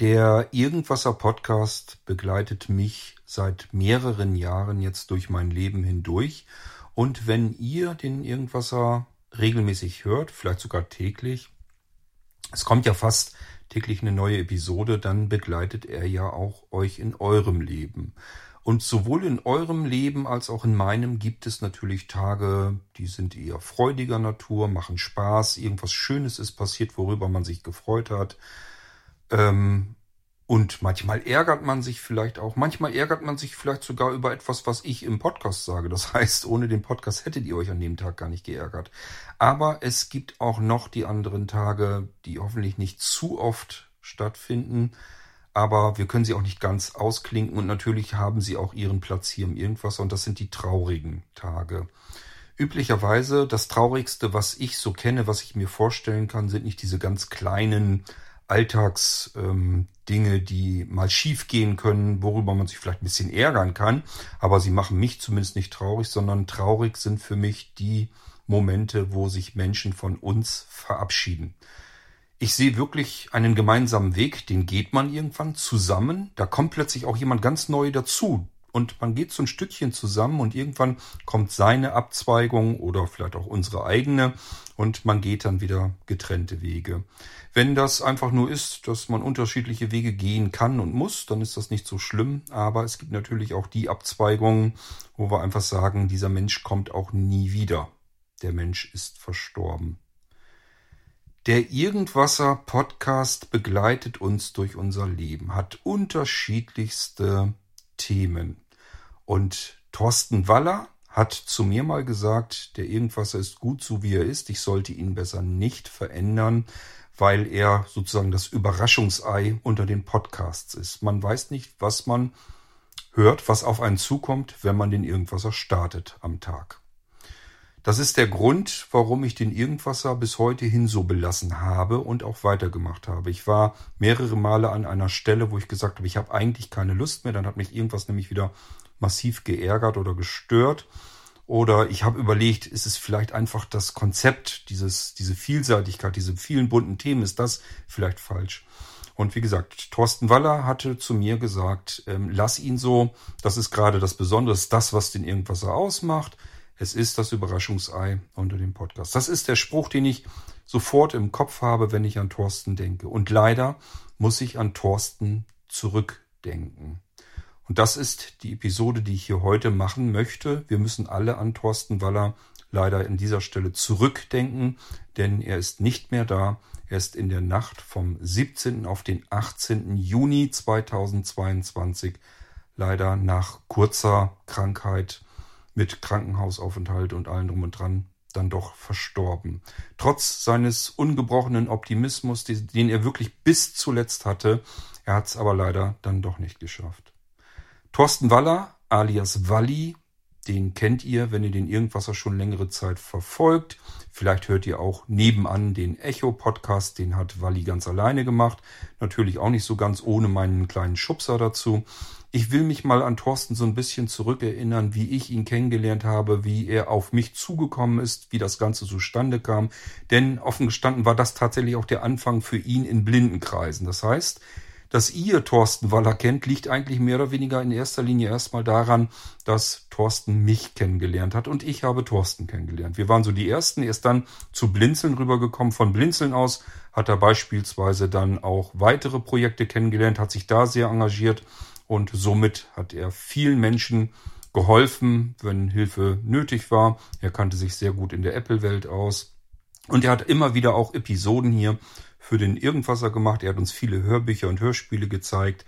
Der Irgendwasser Podcast begleitet mich seit mehreren Jahren jetzt durch mein Leben hindurch. Und wenn ihr den Irgendwasser regelmäßig hört, vielleicht sogar täglich, es kommt ja fast täglich eine neue Episode, dann begleitet er ja auch euch in eurem Leben. Und sowohl in eurem Leben als auch in meinem gibt es natürlich Tage, die sind eher freudiger Natur, machen Spaß, irgendwas Schönes ist passiert, worüber man sich gefreut hat. Ähm, und manchmal ärgert man sich vielleicht auch. Manchmal ärgert man sich vielleicht sogar über etwas, was ich im Podcast sage. Das heißt, ohne den Podcast hättet ihr euch an dem Tag gar nicht geärgert. Aber es gibt auch noch die anderen Tage, die hoffentlich nicht zu oft stattfinden. Aber wir können sie auch nicht ganz ausklinken. Und natürlich haben sie auch ihren Platz hier im Irgendwas. Und das sind die traurigen Tage. Üblicherweise das Traurigste, was ich so kenne, was ich mir vorstellen kann, sind nicht diese ganz kleinen Alltagsdinge, ähm, die mal schief gehen können, worüber man sich vielleicht ein bisschen ärgern kann. Aber sie machen mich zumindest nicht traurig, sondern traurig sind für mich die Momente, wo sich Menschen von uns verabschieden. Ich sehe wirklich einen gemeinsamen Weg, den geht man irgendwann zusammen. Da kommt plötzlich auch jemand ganz neu dazu, und man geht so ein Stückchen zusammen und irgendwann kommt seine Abzweigung oder vielleicht auch unsere eigene und man geht dann wieder getrennte Wege. Wenn das einfach nur ist, dass man unterschiedliche Wege gehen kann und muss, dann ist das nicht so schlimm. Aber es gibt natürlich auch die Abzweigungen, wo wir einfach sagen, dieser Mensch kommt auch nie wieder. Der Mensch ist verstorben. Der Irgendwasser Podcast begleitet uns durch unser Leben, hat unterschiedlichste Themen. Und Thorsten Waller hat zu mir mal gesagt, der Irgendwasser ist gut so wie er ist, ich sollte ihn besser nicht verändern, weil er sozusagen das Überraschungsei unter den Podcasts ist. Man weiß nicht, was man hört, was auf einen zukommt, wenn man den Irgendwasser startet am Tag. Das ist der Grund, warum ich den Irgendwasser bis heute hin so belassen habe und auch weitergemacht habe. Ich war mehrere Male an einer Stelle, wo ich gesagt habe, ich habe eigentlich keine Lust mehr. Dann hat mich irgendwas nämlich wieder massiv geärgert oder gestört. Oder ich habe überlegt, ist es vielleicht einfach das Konzept, dieses, diese Vielseitigkeit, diese vielen bunten Themen, ist das vielleicht falsch? Und wie gesagt, Thorsten Waller hatte zu mir gesagt, ähm, lass ihn so, das ist gerade das Besondere, das ist das, was den Irgendwas ausmacht. Es ist das Überraschungsei unter dem Podcast. Das ist der Spruch, den ich sofort im Kopf habe, wenn ich an Thorsten denke. Und leider muss ich an Thorsten zurückdenken. Und das ist die Episode, die ich hier heute machen möchte. Wir müssen alle an Thorsten Waller leider in dieser Stelle zurückdenken, denn er ist nicht mehr da. Er ist in der Nacht vom 17. auf den 18. Juni 2022 leider nach kurzer Krankheit mit Krankenhausaufenthalt und allem drum und dran dann doch verstorben. Trotz seines ungebrochenen Optimismus, den er wirklich bis zuletzt hatte, er hat es aber leider dann doch nicht geschafft. Thorsten Waller alias Walli, den kennt ihr, wenn ihr den Irgendwasser schon längere Zeit verfolgt. Vielleicht hört ihr auch nebenan den Echo-Podcast, den hat Walli ganz alleine gemacht. Natürlich auch nicht so ganz ohne meinen kleinen Schubser dazu. Ich will mich mal an Thorsten so ein bisschen zurückerinnern, wie ich ihn kennengelernt habe, wie er auf mich zugekommen ist, wie das Ganze zustande kam. Denn offen gestanden war das tatsächlich auch der Anfang für ihn in Blindenkreisen. Das heißt, dass ihr Thorsten Waller kennt, liegt eigentlich mehr oder weniger in erster Linie erstmal daran, dass Thorsten mich kennengelernt hat und ich habe Thorsten kennengelernt. Wir waren so die Ersten, erst dann zu Blinzeln rübergekommen. Von Blinzeln aus hat er beispielsweise dann auch weitere Projekte kennengelernt, hat sich da sehr engagiert und somit hat er vielen Menschen geholfen, wenn Hilfe nötig war. Er kannte sich sehr gut in der Apple-Welt aus. Und er hat immer wieder auch Episoden hier für den Irgendwasser gemacht. Er hat uns viele Hörbücher und Hörspiele gezeigt.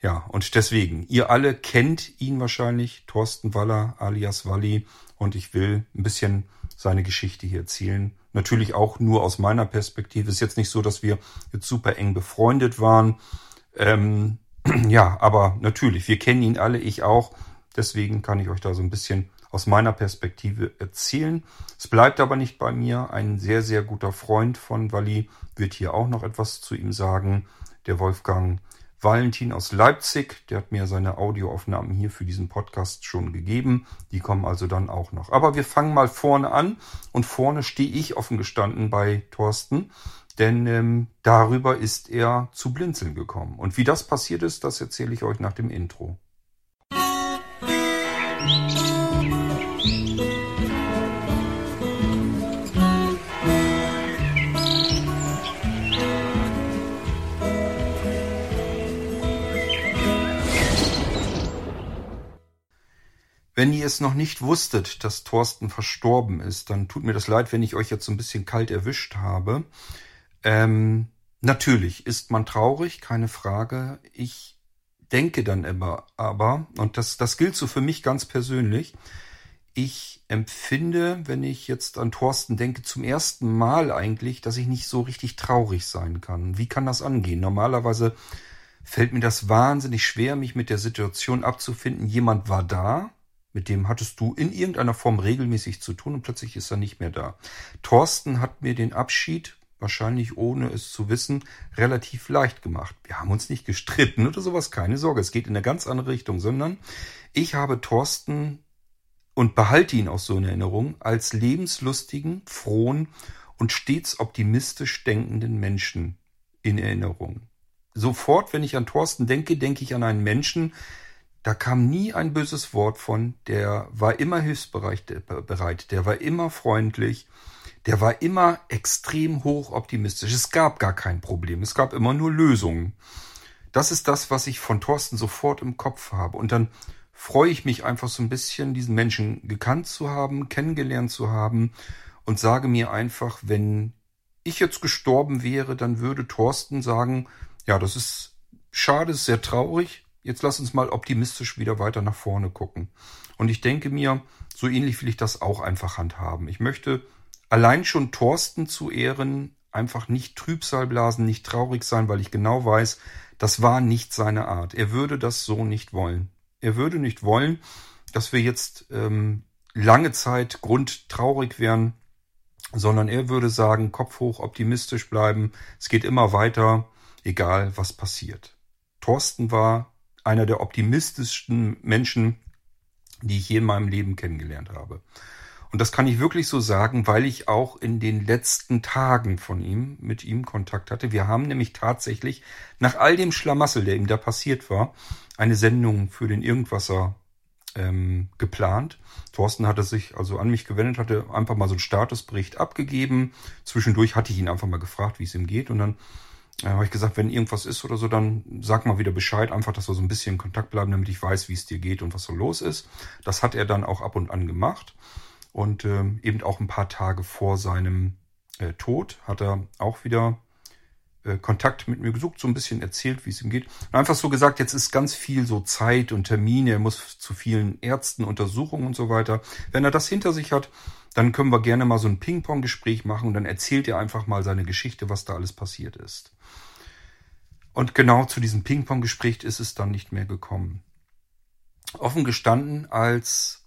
Ja, und deswegen, ihr alle kennt ihn wahrscheinlich, Thorsten Waller alias Walli. Und ich will ein bisschen seine Geschichte hier erzählen. Natürlich auch nur aus meiner Perspektive. Ist jetzt nicht so, dass wir jetzt super eng befreundet waren. Ähm, ja, aber natürlich, wir kennen ihn alle, ich auch. Deswegen kann ich euch da so ein bisschen aus meiner Perspektive erzählen. Es bleibt aber nicht bei mir. Ein sehr, sehr guter Freund von Wally wird hier auch noch etwas zu ihm sagen. Der Wolfgang Valentin aus Leipzig, der hat mir seine Audioaufnahmen hier für diesen Podcast schon gegeben. Die kommen also dann auch noch. Aber wir fangen mal vorne an und vorne stehe ich offen gestanden bei Thorsten, denn ähm, darüber ist er zu blinzeln gekommen. Und wie das passiert ist, das erzähle ich euch nach dem Intro. Musik Wenn ihr es noch nicht wusstet, dass Thorsten verstorben ist, dann tut mir das leid, wenn ich euch jetzt so ein bisschen kalt erwischt habe. Ähm, natürlich ist man traurig, keine Frage. Ich denke dann immer, aber, und das, das gilt so für mich ganz persönlich, ich empfinde, wenn ich jetzt an Thorsten denke, zum ersten Mal eigentlich, dass ich nicht so richtig traurig sein kann. Wie kann das angehen? Normalerweise fällt mir das wahnsinnig schwer, mich mit der Situation abzufinden. Jemand war da, mit dem hattest du in irgendeiner Form regelmäßig zu tun und plötzlich ist er nicht mehr da. Thorsten hat mir den Abschied, wahrscheinlich ohne es zu wissen, relativ leicht gemacht. Wir haben uns nicht gestritten oder sowas, keine Sorge. Es geht in eine ganz andere Richtung, sondern ich habe Thorsten und behalte ihn auch so in Erinnerung als lebenslustigen, frohen und stets optimistisch denkenden Menschen in Erinnerung. Sofort, wenn ich an Thorsten denke, denke ich an einen Menschen, da kam nie ein böses Wort von, der war immer hilfsbereit, der war immer freundlich, der war immer extrem hoch optimistisch. Es gab gar kein Problem, es gab immer nur Lösungen. Das ist das, was ich von Thorsten sofort im Kopf habe. Und dann freue ich mich einfach so ein bisschen, diesen Menschen gekannt zu haben, kennengelernt zu haben und sage mir einfach, wenn ich jetzt gestorben wäre, dann würde Thorsten sagen, ja, das ist schade, ist sehr traurig, jetzt lass uns mal optimistisch wieder weiter nach vorne gucken. Und ich denke mir, so ähnlich will ich das auch einfach handhaben. Ich möchte allein schon Thorsten zu Ehren einfach nicht Trübsal blasen, nicht traurig sein, weil ich genau weiß, das war nicht seine Art. Er würde das so nicht wollen. Er würde nicht wollen, dass wir jetzt ähm, lange Zeit grundtraurig wären, sondern er würde sagen, Kopf hoch, optimistisch bleiben, es geht immer weiter, egal was passiert. Thorsten war einer der optimistischsten Menschen, die ich je in meinem Leben kennengelernt habe. Und das kann ich wirklich so sagen, weil ich auch in den letzten Tagen von ihm, mit ihm Kontakt hatte. Wir haben nämlich tatsächlich nach all dem Schlamassel, der ihm da passiert war, eine Sendung für den Irgendwasser ähm, geplant. Thorsten hatte sich also an mich gewendet, hatte einfach mal so einen Statusbericht abgegeben. Zwischendurch hatte ich ihn einfach mal gefragt, wie es ihm geht. Und dann da habe ich gesagt, wenn irgendwas ist oder so, dann sag mal wieder Bescheid, einfach, dass wir so ein bisschen in Kontakt bleiben, damit ich weiß, wie es dir geht und was so los ist. Das hat er dann auch ab und an gemacht. Und äh, eben auch ein paar Tage vor seinem äh, Tod hat er auch wieder äh, Kontakt mit mir gesucht, so ein bisschen erzählt, wie es ihm geht. Und einfach so gesagt, jetzt ist ganz viel so Zeit und Termine, er muss zu vielen Ärzten, Untersuchungen und so weiter. Wenn er das hinter sich hat, dann können wir gerne mal so ein Ping-Pong-Gespräch machen und dann erzählt er einfach mal seine Geschichte, was da alles passiert ist. Und genau zu diesem Ping-Pong-Gespräch ist es dann nicht mehr gekommen. Offen gestanden, als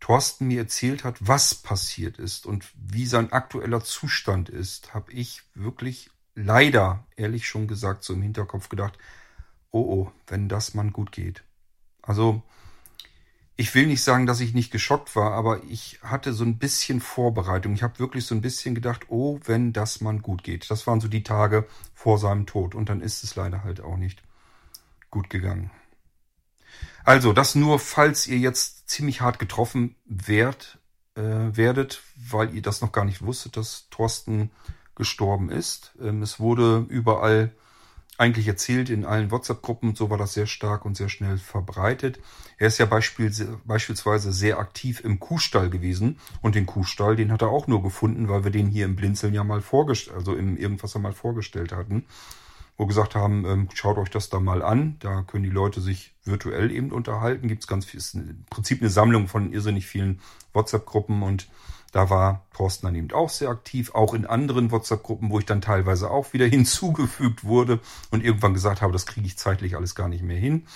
Thorsten mir erzählt hat, was passiert ist und wie sein aktueller Zustand ist, habe ich wirklich leider, ehrlich schon gesagt, so im Hinterkopf gedacht, oh oh, wenn das man gut geht. Also ich will nicht sagen, dass ich nicht geschockt war, aber ich hatte so ein bisschen Vorbereitung. Ich habe wirklich so ein bisschen gedacht, oh, wenn das man gut geht. Das waren so die Tage vor seinem Tod und dann ist es leider halt auch nicht gut gegangen. Also, das nur, falls ihr jetzt ziemlich hart getroffen werdet, äh, werdet, weil ihr das noch gar nicht wusstet, dass Thorsten gestorben ist. Ähm, es wurde überall eigentlich erzählt in allen WhatsApp-Gruppen. So war das sehr stark und sehr schnell verbreitet. Er ist ja beispielsweise sehr aktiv im Kuhstall gewesen. Und den Kuhstall, den hat er auch nur gefunden, weil wir den hier im Blinzeln ja mal vorgestellt, also im irgendwas einmal vorgestellt hatten. Wo gesagt haben, ähm, schaut euch das da mal an. Da können die Leute sich virtuell eben unterhalten. Gibt es ganz viel, ist im Prinzip eine Sammlung von irrsinnig vielen WhatsApp-Gruppen und da war Thorsten dann eben auch sehr aktiv, auch in anderen WhatsApp-Gruppen, wo ich dann teilweise auch wieder hinzugefügt wurde und irgendwann gesagt habe, das kriege ich zeitlich alles gar nicht mehr hin.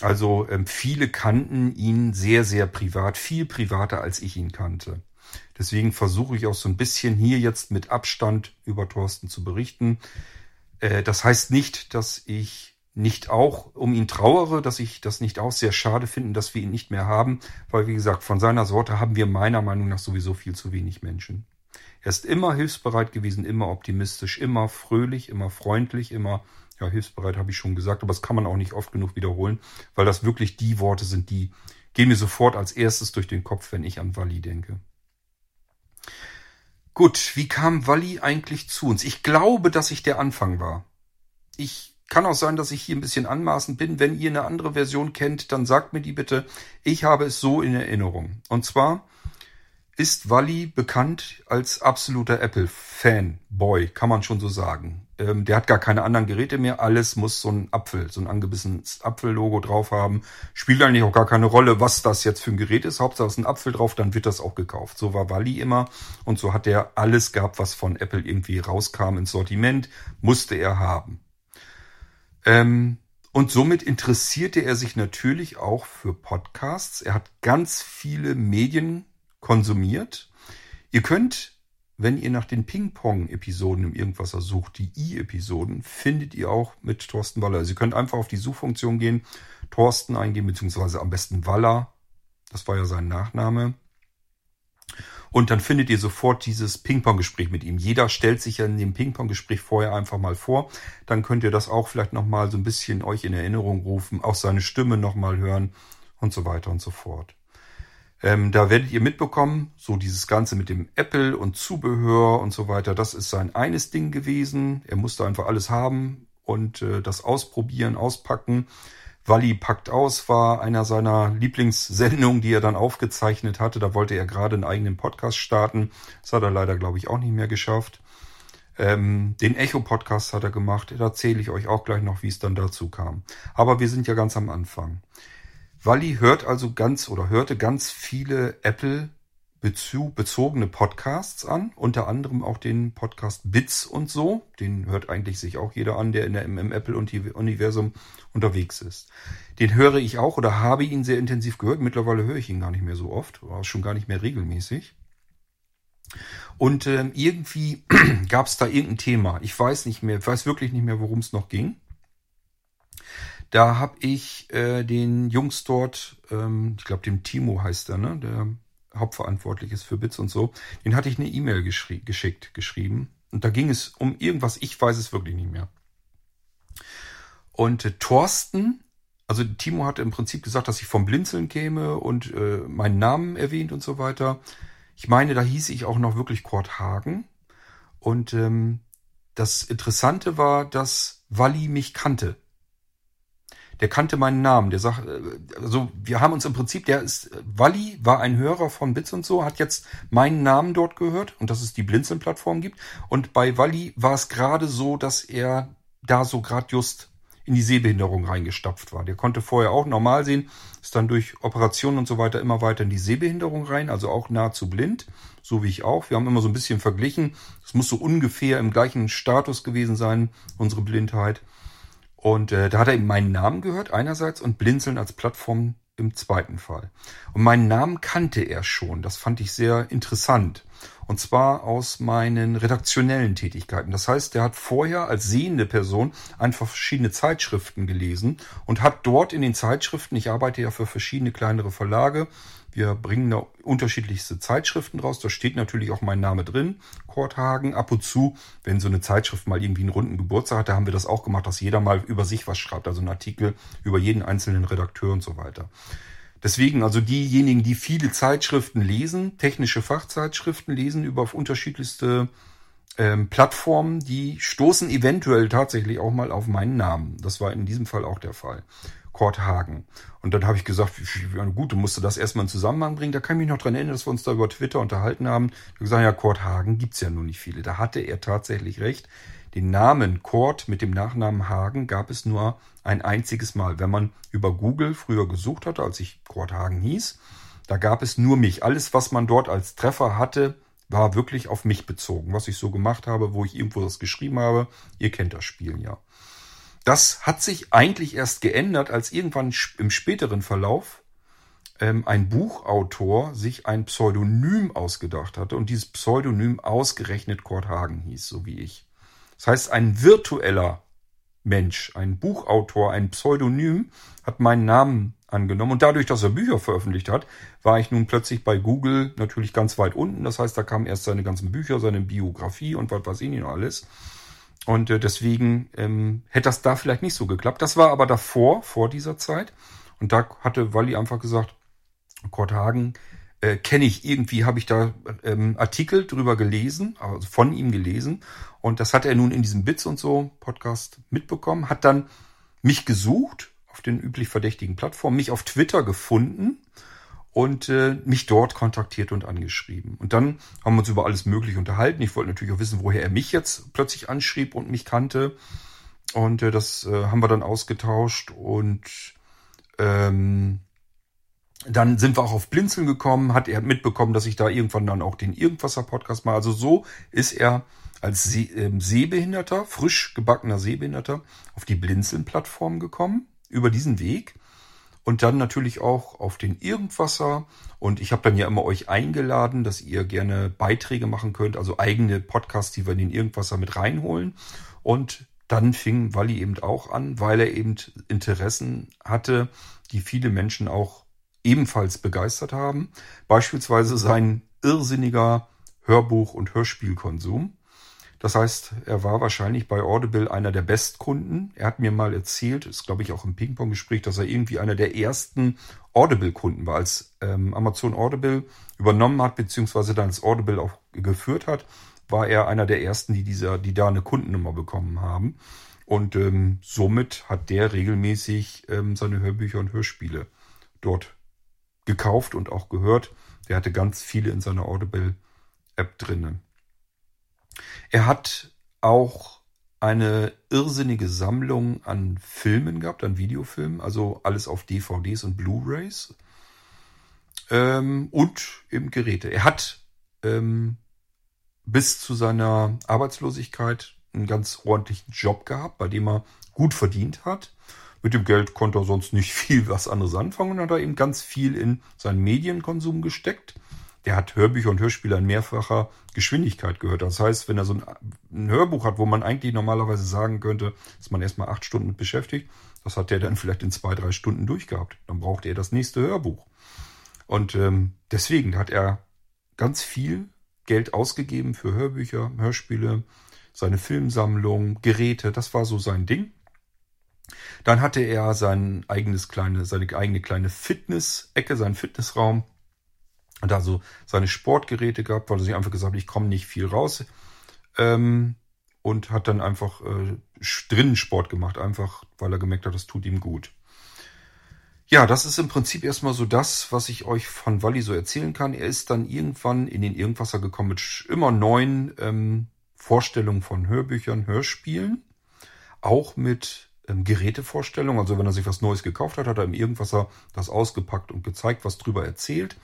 Also ähm, viele kannten ihn sehr, sehr privat, viel privater als ich ihn kannte. Deswegen versuche ich auch so ein bisschen hier jetzt mit Abstand über Thorsten zu berichten. Äh, das heißt nicht, dass ich nicht auch um ihn trauere, dass ich das nicht auch sehr schade finde, dass wir ihn nicht mehr haben, weil wie gesagt, von seiner Sorte haben wir meiner Meinung nach sowieso viel zu wenig Menschen. Er ist immer hilfsbereit gewesen, immer optimistisch, immer fröhlich, immer freundlich, immer, ja, hilfsbereit habe ich schon gesagt, aber das kann man auch nicht oft genug wiederholen, weil das wirklich die Worte sind, die gehen mir sofort als erstes durch den Kopf, wenn ich an Wally denke. Gut, wie kam Wally eigentlich zu uns? Ich glaube, dass ich der Anfang war. Ich kann auch sein, dass ich hier ein bisschen anmaßend bin. Wenn ihr eine andere Version kennt, dann sagt mir die bitte. Ich habe es so in Erinnerung. Und zwar ist Wally bekannt als absoluter Apple-Fanboy, kann man schon so sagen. Ähm, der hat gar keine anderen Geräte mehr. Alles muss so ein Apfel, so ein angebissenes Apfel-Logo drauf haben. Spielt eigentlich auch gar keine Rolle, was das jetzt für ein Gerät ist. Hauptsache es ist ein Apfel drauf, dann wird das auch gekauft. So war Wally immer. Und so hat er alles gehabt, was von Apple irgendwie rauskam ins Sortiment, musste er haben. Ähm, und somit interessierte er sich natürlich auch für Podcasts. Er hat ganz viele Medien konsumiert. Ihr könnt, wenn ihr nach den Ping-Pong-Episoden im Irgendwasser sucht, die I-Episoden, findet ihr auch mit Thorsten Waller. Also ihr könnt einfach auf die Suchfunktion gehen, Thorsten eingeben, beziehungsweise am besten Waller. Das war ja sein Nachname. Und dann findet ihr sofort dieses Ping-Pong-Gespräch mit ihm. Jeder stellt sich ja in dem Ping-Pong-Gespräch vorher einfach mal vor. Dann könnt ihr das auch vielleicht nochmal so ein bisschen euch in Erinnerung rufen, auch seine Stimme nochmal hören und so weiter und so fort. Ähm, da werdet ihr mitbekommen, so dieses Ganze mit dem Apple und Zubehör und so weiter, das ist sein eines Ding gewesen. Er musste einfach alles haben und äh, das ausprobieren, auspacken. Walli packt aus war einer seiner Lieblingssendungen, die er dann aufgezeichnet hatte. Da wollte er gerade einen eigenen Podcast starten. Das hat er leider, glaube ich, auch nicht mehr geschafft. Ähm, den Echo-Podcast hat er gemacht. Da erzähle ich euch auch gleich noch, wie es dann dazu kam. Aber wir sind ja ganz am Anfang. Walli hört also ganz oder hörte ganz viele Apple bezogene Podcasts an, unter anderem auch den Podcast Bits und so. Den hört eigentlich sich auch jeder an, der in der, im Apple-Universum unterwegs ist. Den höre ich auch oder habe ihn sehr intensiv gehört. Mittlerweile höre ich ihn gar nicht mehr so oft, war schon gar nicht mehr regelmäßig. Und äh, irgendwie gab es da irgendein Thema. Ich weiß nicht mehr, ich weiß wirklich nicht mehr, worum es noch ging. Da habe ich äh, den Jungs dort, ähm, ich glaube, dem Timo heißt er, ne? Der hauptverantwortlich ist für Bits und so, den hatte ich eine E-Mail geschrie geschickt, geschrieben. Und da ging es um irgendwas, ich weiß es wirklich nicht mehr. Und äh, Thorsten, also Timo hatte im Prinzip gesagt, dass ich vom Blinzeln käme und äh, meinen Namen erwähnt und so weiter. Ich meine, da hieß ich auch noch wirklich Kurt Hagen. Und ähm, das Interessante war, dass Walli mich kannte der kannte meinen Namen. Der sagt, äh, also wir haben uns im Prinzip, der ist, Walli war ein Hörer von Bits und so, hat jetzt meinen Namen dort gehört und dass es die Blinzeln-Plattform gibt. Und bei Walli war es gerade so, dass er da so gerade just in die Sehbehinderung reingestapft war. Der konnte vorher auch normal sehen, ist dann durch Operationen und so weiter immer weiter in die Sehbehinderung rein, also auch nahezu blind, so wie ich auch. Wir haben immer so ein bisschen verglichen. Es muss so ungefähr im gleichen Status gewesen sein, unsere Blindheit. Und äh, da hat er eben meinen Namen gehört einerseits und Blinzeln als Plattform im zweiten Fall. Und meinen Namen kannte er schon. Das fand ich sehr interessant. Und zwar aus meinen redaktionellen Tätigkeiten. Das heißt, er hat vorher als sehende Person einfach verschiedene Zeitschriften gelesen und hat dort in den Zeitschriften, ich arbeite ja für verschiedene kleinere Verlage, wir bringen da unterschiedlichste Zeitschriften raus. Da steht natürlich auch mein Name drin, Kurt Hagen. Ab und zu, wenn so eine Zeitschrift mal irgendwie einen runden Geburtstag hat, da haben wir das auch gemacht, dass jeder mal über sich was schreibt. Also ein Artikel über jeden einzelnen Redakteur und so weiter. Deswegen, also diejenigen, die viele Zeitschriften lesen, technische Fachzeitschriften lesen über unterschiedlichste ähm, Plattformen, die stoßen eventuell tatsächlich auch mal auf meinen Namen. Das war in diesem Fall auch der Fall. Kurt Hagen. Und dann habe ich gesagt, gut, du musst das erstmal in Zusammenhang bringen. Da kann ich mich noch dran erinnern, dass wir uns da über Twitter unterhalten haben. Da gesagt, ja, Kurt Hagen gibt's ja nur nicht viele. Da hatte er tatsächlich recht. Den Namen Kurt mit dem Nachnamen Hagen gab es nur ein einziges Mal. Wenn man über Google früher gesucht hatte, als ich Kurt Hagen hieß, da gab es nur mich. Alles, was man dort als Treffer hatte, war wirklich auf mich bezogen. Was ich so gemacht habe, wo ich irgendwo das geschrieben habe. Ihr kennt das Spiel ja. Das hat sich eigentlich erst geändert, als irgendwann im späteren Verlauf ähm, ein Buchautor sich ein Pseudonym ausgedacht hatte und dieses Pseudonym ausgerechnet Kurt Hagen hieß, so wie ich. Das heißt, ein virtueller Mensch, ein Buchautor, ein Pseudonym hat meinen Namen angenommen. Und dadurch, dass er Bücher veröffentlicht hat, war ich nun plötzlich bei Google natürlich ganz weit unten. Das heißt, da kamen erst seine ganzen Bücher, seine Biografie und was weiß ich noch alles. Und äh, deswegen ähm, hätte das da vielleicht nicht so geklappt. Das war aber davor, vor dieser Zeit. Und da hatte Walli einfach gesagt, Kurt Hagen äh, kenne ich irgendwie, habe ich da ähm, Artikel drüber gelesen, also von ihm gelesen. Und das hat er nun in diesem Bits und so Podcast mitbekommen, hat dann mich gesucht auf den üblich verdächtigen Plattformen, mich auf Twitter gefunden und äh, mich dort kontaktiert und angeschrieben. Und dann haben wir uns über alles Mögliche unterhalten. Ich wollte natürlich auch wissen, woher er mich jetzt plötzlich anschrieb und mich kannte. Und äh, das äh, haben wir dann ausgetauscht und ähm, dann sind wir auch auf Blinzeln gekommen, hat er mitbekommen, dass ich da irgendwann dann auch den Irgendwasser-Podcast mal. Also so ist er als See, äh, Sehbehinderter, frisch gebackener Sehbehinderter, auf die Blinzeln-Plattform gekommen, über diesen Weg. Und dann natürlich auch auf den Irgendwasser. Und ich habe dann ja immer euch eingeladen, dass ihr gerne Beiträge machen könnt, also eigene Podcasts, die wir in den Irgendwasser mit reinholen. Und dann fing Walli eben auch an, weil er eben Interessen hatte, die viele Menschen auch ebenfalls begeistert haben. Beispielsweise sein irrsinniger Hörbuch- und Hörspielkonsum. Das heißt, er war wahrscheinlich bei Audible einer der Bestkunden. Er hat mir mal erzählt, ist glaube ich auch im Ping-Pong-Gespräch, dass er irgendwie einer der ersten Audible-Kunden war, als ähm, Amazon Audible übernommen hat, beziehungsweise dann das Audible auch geführt hat, war er einer der ersten, die dieser, die da eine Kundennummer bekommen haben. Und ähm, somit hat der regelmäßig ähm, seine Hörbücher und Hörspiele dort gekauft und auch gehört. Der hatte ganz viele in seiner Audible-App drinnen. Er hat auch eine irrsinnige Sammlung an Filmen gehabt, an Videofilmen, also alles auf DVDs und Blu-rays ähm, und eben Geräte. Er hat ähm, bis zu seiner Arbeitslosigkeit einen ganz ordentlichen Job gehabt, bei dem er gut verdient hat. Mit dem Geld konnte er sonst nicht viel was anderes anfangen und hat er eben ganz viel in seinen Medienkonsum gesteckt. Der hat Hörbücher und Hörspiele in mehrfacher Geschwindigkeit gehört. Das heißt, wenn er so ein, ein Hörbuch hat, wo man eigentlich normalerweise sagen könnte, dass man erstmal acht Stunden mit beschäftigt, das hat der dann vielleicht in zwei, drei Stunden durchgehabt. Dann braucht er das nächste Hörbuch. Und ähm, deswegen hat er ganz viel Geld ausgegeben für Hörbücher, Hörspiele, seine Filmsammlung, Geräte. Das war so sein Ding. Dann hatte er sein eigenes kleine, seine eigene kleine Fitness-Ecke, seinen Fitnessraum. Und da so seine Sportgeräte gehabt, weil er sich einfach gesagt hat, ich komme nicht viel raus. Ähm, und hat dann einfach äh, drinnen Sport gemacht, einfach weil er gemerkt hat, das tut ihm gut. Ja, das ist im Prinzip erstmal so das, was ich euch von Wally so erzählen kann. Er ist dann irgendwann in den Irgendwasser gekommen mit immer neuen ähm, Vorstellungen von Hörbüchern, Hörspielen. Auch mit ähm, Gerätevorstellung. Also wenn er sich was Neues gekauft hat, hat er ihm irgendwas das ausgepackt und gezeigt, was drüber erzählt.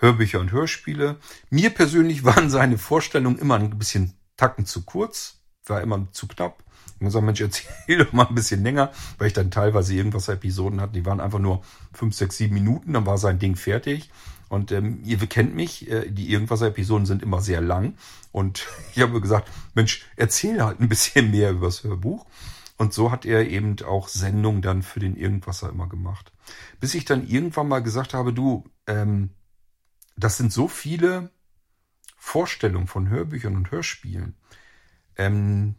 Hörbücher und Hörspiele. Mir persönlich waren seine Vorstellungen immer ein bisschen tacken zu kurz, war immer zu knapp. Ich muss sagen, Mensch, erzähl doch mal ein bisschen länger, weil ich dann teilweise irgendwas Episoden hatte, die waren einfach nur fünf, sechs, sieben Minuten, dann war sein Ding fertig. Und ähm, ihr kennt mich, äh, die Irgendwas-Episoden sind immer sehr lang. Und ich habe gesagt, Mensch, erzähl halt ein bisschen mehr über das Hörbuch. Und so hat er eben auch Sendungen dann für den Irgendwasser immer gemacht. Bis ich dann irgendwann mal gesagt habe, du, ähm, das sind so viele Vorstellungen von Hörbüchern und Hörspielen. Ähm,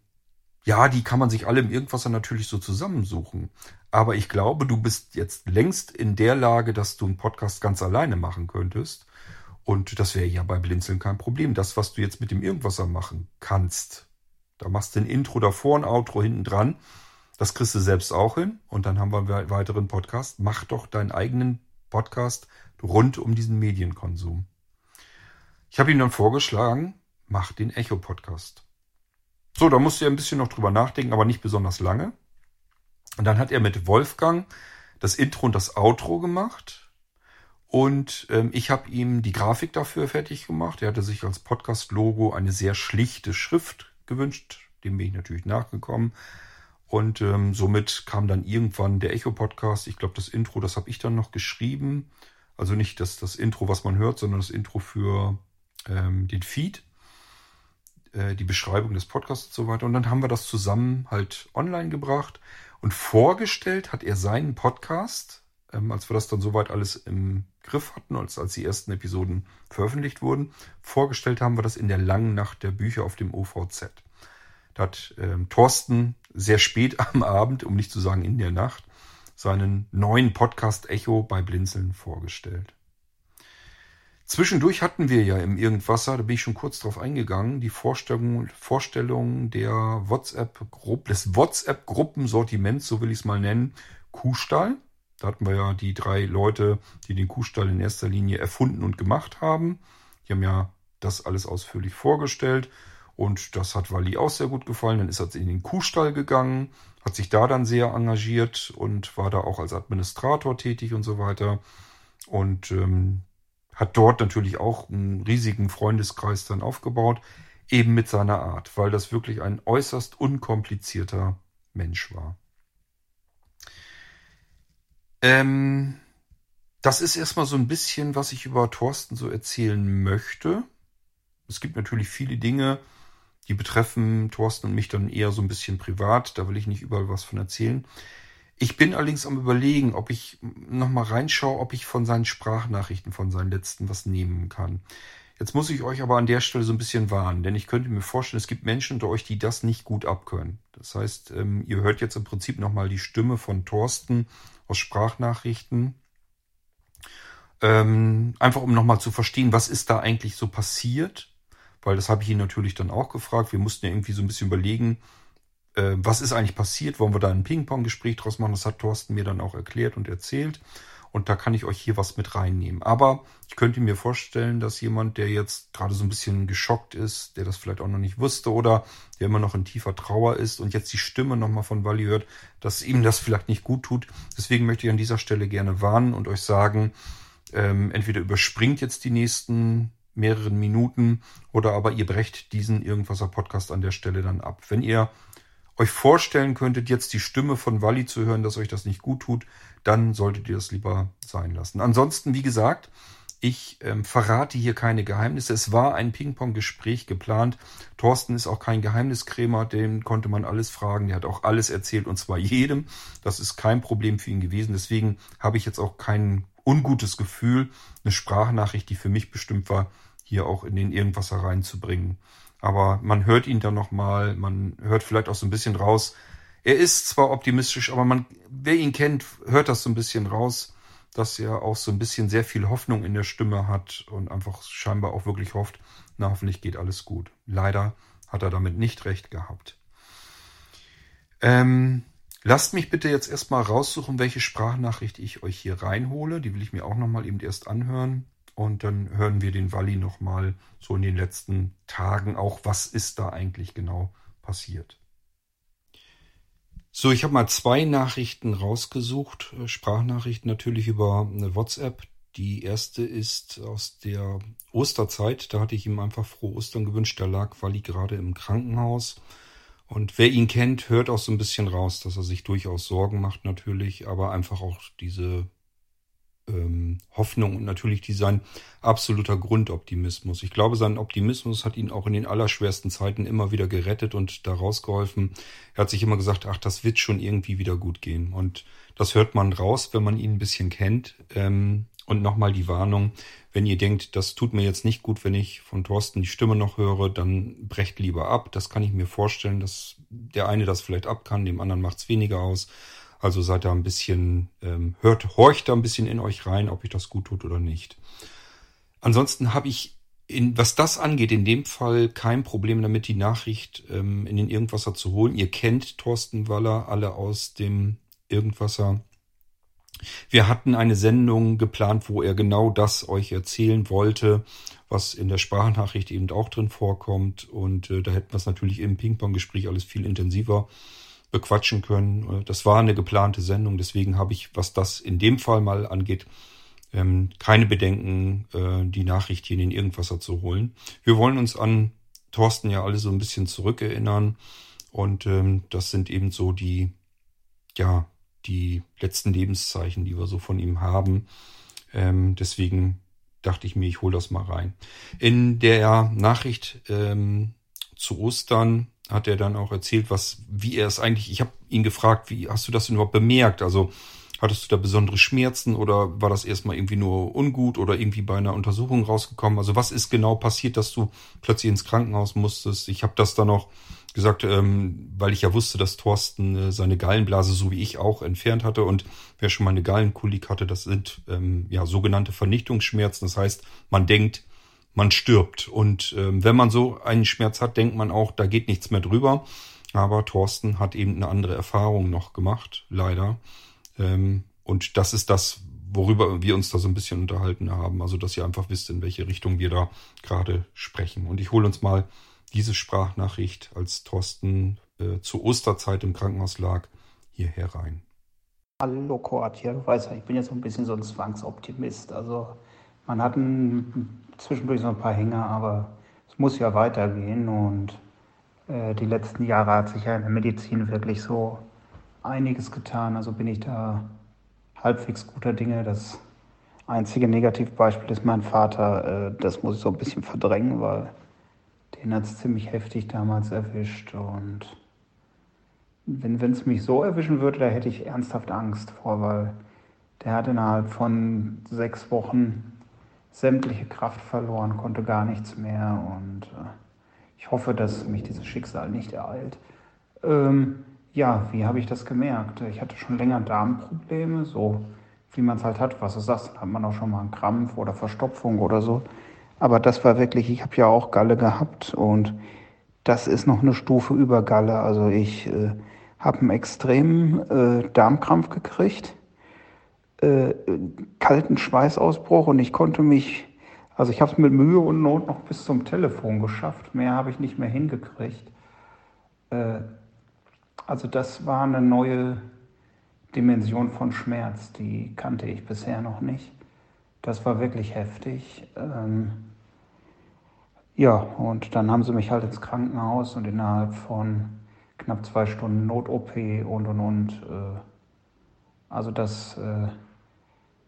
ja, die kann man sich alle im Irgendwasser natürlich so zusammensuchen. Aber ich glaube, du bist jetzt längst in der Lage, dass du einen Podcast ganz alleine machen könntest. Und das wäre ja bei Blinzeln kein Problem. Das, was du jetzt mit dem Irgendwasser machen kannst, da machst du ein Intro davor, ein Outro hinten dran. Das kriegst du selbst auch hin. Und dann haben wir einen weiteren Podcast. Mach doch deinen eigenen Podcast rund um diesen Medienkonsum. Ich habe ihm dann vorgeschlagen, mach den Echo-Podcast. So, da musste er ein bisschen noch drüber nachdenken, aber nicht besonders lange. Und dann hat er mit Wolfgang das Intro und das Outro gemacht. Und ähm, ich habe ihm die Grafik dafür fertig gemacht. Er hatte sich als Podcast-Logo eine sehr schlichte Schrift gewünscht. Dem bin ich natürlich nachgekommen. Und ähm, somit kam dann irgendwann der Echo-Podcast. Ich glaube, das Intro, das habe ich dann noch geschrieben. Also nicht das, das Intro, was man hört, sondern das Intro für ähm, den Feed. äh, die Beschreibung des Podcasts und so weiter. Und dann haben wir das zusammen halt online gebracht und vorgestellt hat er seinen Podcast, ähm, als wir das dann soweit alles im Griff hatten, als, als die ersten Episoden veröffentlicht wurden. Vorgestellt haben wir das in der langen Nacht der Bücher auf dem OVZ. Da hat ähm, Thorsten sehr spät am Abend, um nicht zu sagen in der Nacht, seinen neuen Podcast Echo bei Blinzeln vorgestellt. Zwischendurch hatten wir ja im Irgendwasser, da bin ich schon kurz drauf eingegangen, die Vorstellung, Vorstellung der WhatsApp-Gruppe, des WhatsApp-Gruppensortiments, so will ich es mal nennen, Kuhstall. Da hatten wir ja die drei Leute, die den Kuhstall in erster Linie erfunden und gemacht haben. Die haben ja das alles ausführlich vorgestellt. Und das hat Wally auch sehr gut gefallen. Dann ist er in den Kuhstall gegangen, hat sich da dann sehr engagiert und war da auch als Administrator tätig und so weiter. Und ähm, hat dort natürlich auch einen riesigen Freundeskreis dann aufgebaut, eben mit seiner Art, weil das wirklich ein äußerst unkomplizierter Mensch war. Ähm, das ist erstmal so ein bisschen, was ich über Thorsten so erzählen möchte. Es gibt natürlich viele Dinge, die betreffen Thorsten und mich dann eher so ein bisschen privat. Da will ich nicht überall was von erzählen. Ich bin allerdings am überlegen, ob ich nochmal reinschaue, ob ich von seinen Sprachnachrichten, von seinen letzten was nehmen kann. Jetzt muss ich euch aber an der Stelle so ein bisschen warnen, denn ich könnte mir vorstellen, es gibt Menschen unter euch, die das nicht gut abkönnen. Das heißt, ähm, ihr hört jetzt im Prinzip nochmal die Stimme von Thorsten aus Sprachnachrichten. Ähm, einfach um nochmal zu verstehen, was ist da eigentlich so passiert. Weil das habe ich ihn natürlich dann auch gefragt. Wir mussten ja irgendwie so ein bisschen überlegen, äh, was ist eigentlich passiert? Wollen wir da ein Ping-Pong-Gespräch draus machen? Das hat Thorsten mir dann auch erklärt und erzählt. Und da kann ich euch hier was mit reinnehmen. Aber ich könnte mir vorstellen, dass jemand, der jetzt gerade so ein bisschen geschockt ist, der das vielleicht auch noch nicht wusste oder der immer noch in tiefer Trauer ist und jetzt die Stimme nochmal von Wally hört, dass ihm das vielleicht nicht gut tut. Deswegen möchte ich an dieser Stelle gerne warnen und euch sagen, ähm, entweder überspringt jetzt die nächsten mehreren Minuten oder aber ihr brecht diesen Irgendwaser Podcast an der Stelle dann ab. Wenn ihr euch vorstellen könntet, jetzt die Stimme von Wally zu hören, dass euch das nicht gut tut, dann solltet ihr das lieber sein lassen. Ansonsten, wie gesagt, ich ähm, verrate hier keine Geheimnisse. Es war ein Ping-Pong-Gespräch geplant. Thorsten ist auch kein Geheimniskrämer, den konnte man alles fragen. Der hat auch alles erzählt und zwar jedem. Das ist kein Problem für ihn gewesen. Deswegen habe ich jetzt auch kein ungutes Gefühl, eine Sprachnachricht, die für mich bestimmt war, hier auch in den Irgendwas reinzubringen. Aber man hört ihn dann nochmal, man hört vielleicht auch so ein bisschen raus. Er ist zwar optimistisch, aber man, wer ihn kennt, hört das so ein bisschen raus, dass er auch so ein bisschen sehr viel Hoffnung in der Stimme hat und einfach scheinbar auch wirklich hofft, na hoffentlich geht alles gut. Leider hat er damit nicht recht gehabt. Ähm, lasst mich bitte jetzt erstmal raussuchen, welche Sprachnachricht ich euch hier reinhole. Die will ich mir auch nochmal eben erst anhören. Und dann hören wir den Walli nochmal so in den letzten Tagen auch, was ist da eigentlich genau passiert. So, ich habe mal zwei Nachrichten rausgesucht, äh, Sprachnachrichten natürlich über eine WhatsApp. Die erste ist aus der Osterzeit. Da hatte ich ihm einfach frohe Ostern gewünscht. Da lag Walli gerade im Krankenhaus. Und wer ihn kennt, hört auch so ein bisschen raus, dass er sich durchaus Sorgen macht natürlich, aber einfach auch diese ähm, Hoffnung und natürlich die sein absoluter Grundoptimismus. Ich glaube, sein Optimismus hat ihn auch in den allerschwersten Zeiten immer wieder gerettet und da rausgeholfen. Er hat sich immer gesagt, ach, das wird schon irgendwie wieder gut gehen. Und das hört man raus, wenn man ihn ein bisschen kennt. Ähm, und nochmal die Warnung, wenn ihr denkt, das tut mir jetzt nicht gut, wenn ich von Thorsten die Stimme noch höre, dann brecht lieber ab. Das kann ich mir vorstellen, dass der eine das vielleicht ab kann, dem anderen macht es weniger aus. Also seid da ein bisschen, ähm, hört, horcht da ein bisschen in euch rein, ob euch das gut tut oder nicht. Ansonsten habe ich, in, was das angeht, in dem Fall kein Problem damit, die Nachricht ähm, in den Irgendwasser zu holen. Ihr kennt Thorsten Waller, alle aus dem Irgendwasser. Wir hatten eine Sendung geplant, wo er genau das euch erzählen wollte, was in der Sprachnachricht eben auch drin vorkommt. Und äh, da hätten wir es natürlich im Ping-Pong-Gespräch alles viel intensiver bequatschen können. Das war eine geplante Sendung, deswegen habe ich, was das in dem Fall mal angeht, ähm, keine Bedenken, äh, die Nachricht hier in den Irgendwasser zu holen. Wir wollen uns an Thorsten ja alle so ein bisschen zurückerinnern und ähm, das sind eben so die, ja, die letzten Lebenszeichen, die wir so von ihm haben. Ähm, deswegen dachte ich mir, ich hole das mal rein. In der Nachricht zu Ostern hat er dann auch erzählt, was, wie er es eigentlich, ich habe ihn gefragt, wie hast du das denn überhaupt bemerkt? Also hattest du da besondere Schmerzen oder war das erstmal irgendwie nur ungut oder irgendwie bei einer Untersuchung rausgekommen? Also was ist genau passiert, dass du plötzlich ins Krankenhaus musstest? Ich habe das dann noch gesagt, ähm, weil ich ja wusste, dass Thorsten äh, seine Gallenblase so wie ich auch entfernt hatte und wer schon mal eine Gallenkolik hatte, das sind ähm, ja sogenannte Vernichtungsschmerzen. Das heißt, man denkt, man stirbt. Und ähm, wenn man so einen Schmerz hat, denkt man auch, da geht nichts mehr drüber. Aber Thorsten hat eben eine andere Erfahrung noch gemacht, leider. Ähm, und das ist das, worüber wir uns da so ein bisschen unterhalten haben. Also, dass ihr einfach wisst, in welche Richtung wir da gerade sprechen. Und ich hole uns mal diese Sprachnachricht, als Thorsten äh, zur Osterzeit im Krankenhaus lag, hierher rein. Hallo Kurt, ja, du weißt ja, ich bin jetzt so ein bisschen so ein Zwangsoptimist. Also man hat ein, zwischendurch so ein paar Hänger, aber es muss ja weitergehen und äh, die letzten Jahre hat sich ja in der Medizin wirklich so einiges getan. Also bin ich da halbwegs guter Dinge. Das einzige Negativbeispiel ist mein Vater. Äh, das muss ich so ein bisschen verdrängen, weil den hat es ziemlich heftig damals erwischt. Und wenn es mich so erwischen würde, da hätte ich ernsthaft Angst vor, weil der hat innerhalb von sechs Wochen sämtliche Kraft verloren, konnte gar nichts mehr. Und äh, ich hoffe, dass mich dieses Schicksal nicht ereilt. Ähm, ja, wie habe ich das gemerkt? Ich hatte schon länger Darmprobleme, so wie man es halt hat. Was du sagst, dann hat man auch schon mal einen Krampf oder Verstopfung oder so. Aber das war wirklich, ich habe ja auch Galle gehabt und das ist noch eine Stufe über Galle. Also ich äh, habe einen extremen äh, Darmkrampf gekriegt, äh, kalten Schweißausbruch und ich konnte mich, also ich habe es mit Mühe und Not noch bis zum Telefon geschafft. Mehr habe ich nicht mehr hingekriegt. Äh, also das war eine neue Dimension von Schmerz, die kannte ich bisher noch nicht. Das war wirklich heftig. Ähm, ja, und dann haben sie mich halt ins Krankenhaus und innerhalb von knapp zwei Stunden Not-OP und und und. Äh, also das äh,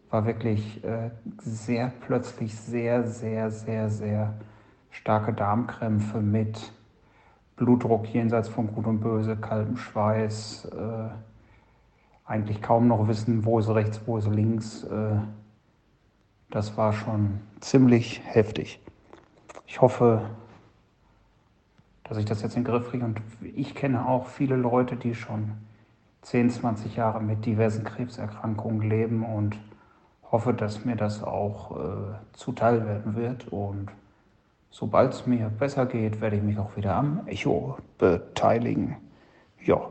war wirklich äh, sehr plötzlich sehr, sehr, sehr, sehr starke Darmkrämpfe mit Blutdruck jenseits von Gut und Böse, kaltem Schweiß, eigentlich kaum noch wissen, wo ist rechts, wo ist links. Das war schon ziemlich heftig ich hoffe, dass ich das jetzt in den Griff kriege. Und ich kenne auch viele Leute, die schon 10, 20 Jahre mit diversen Krebserkrankungen leben und hoffe, dass mir das auch äh, zuteil werden wird. Und sobald es mir besser geht, werde ich mich auch wieder am Echo beteiligen. Ja,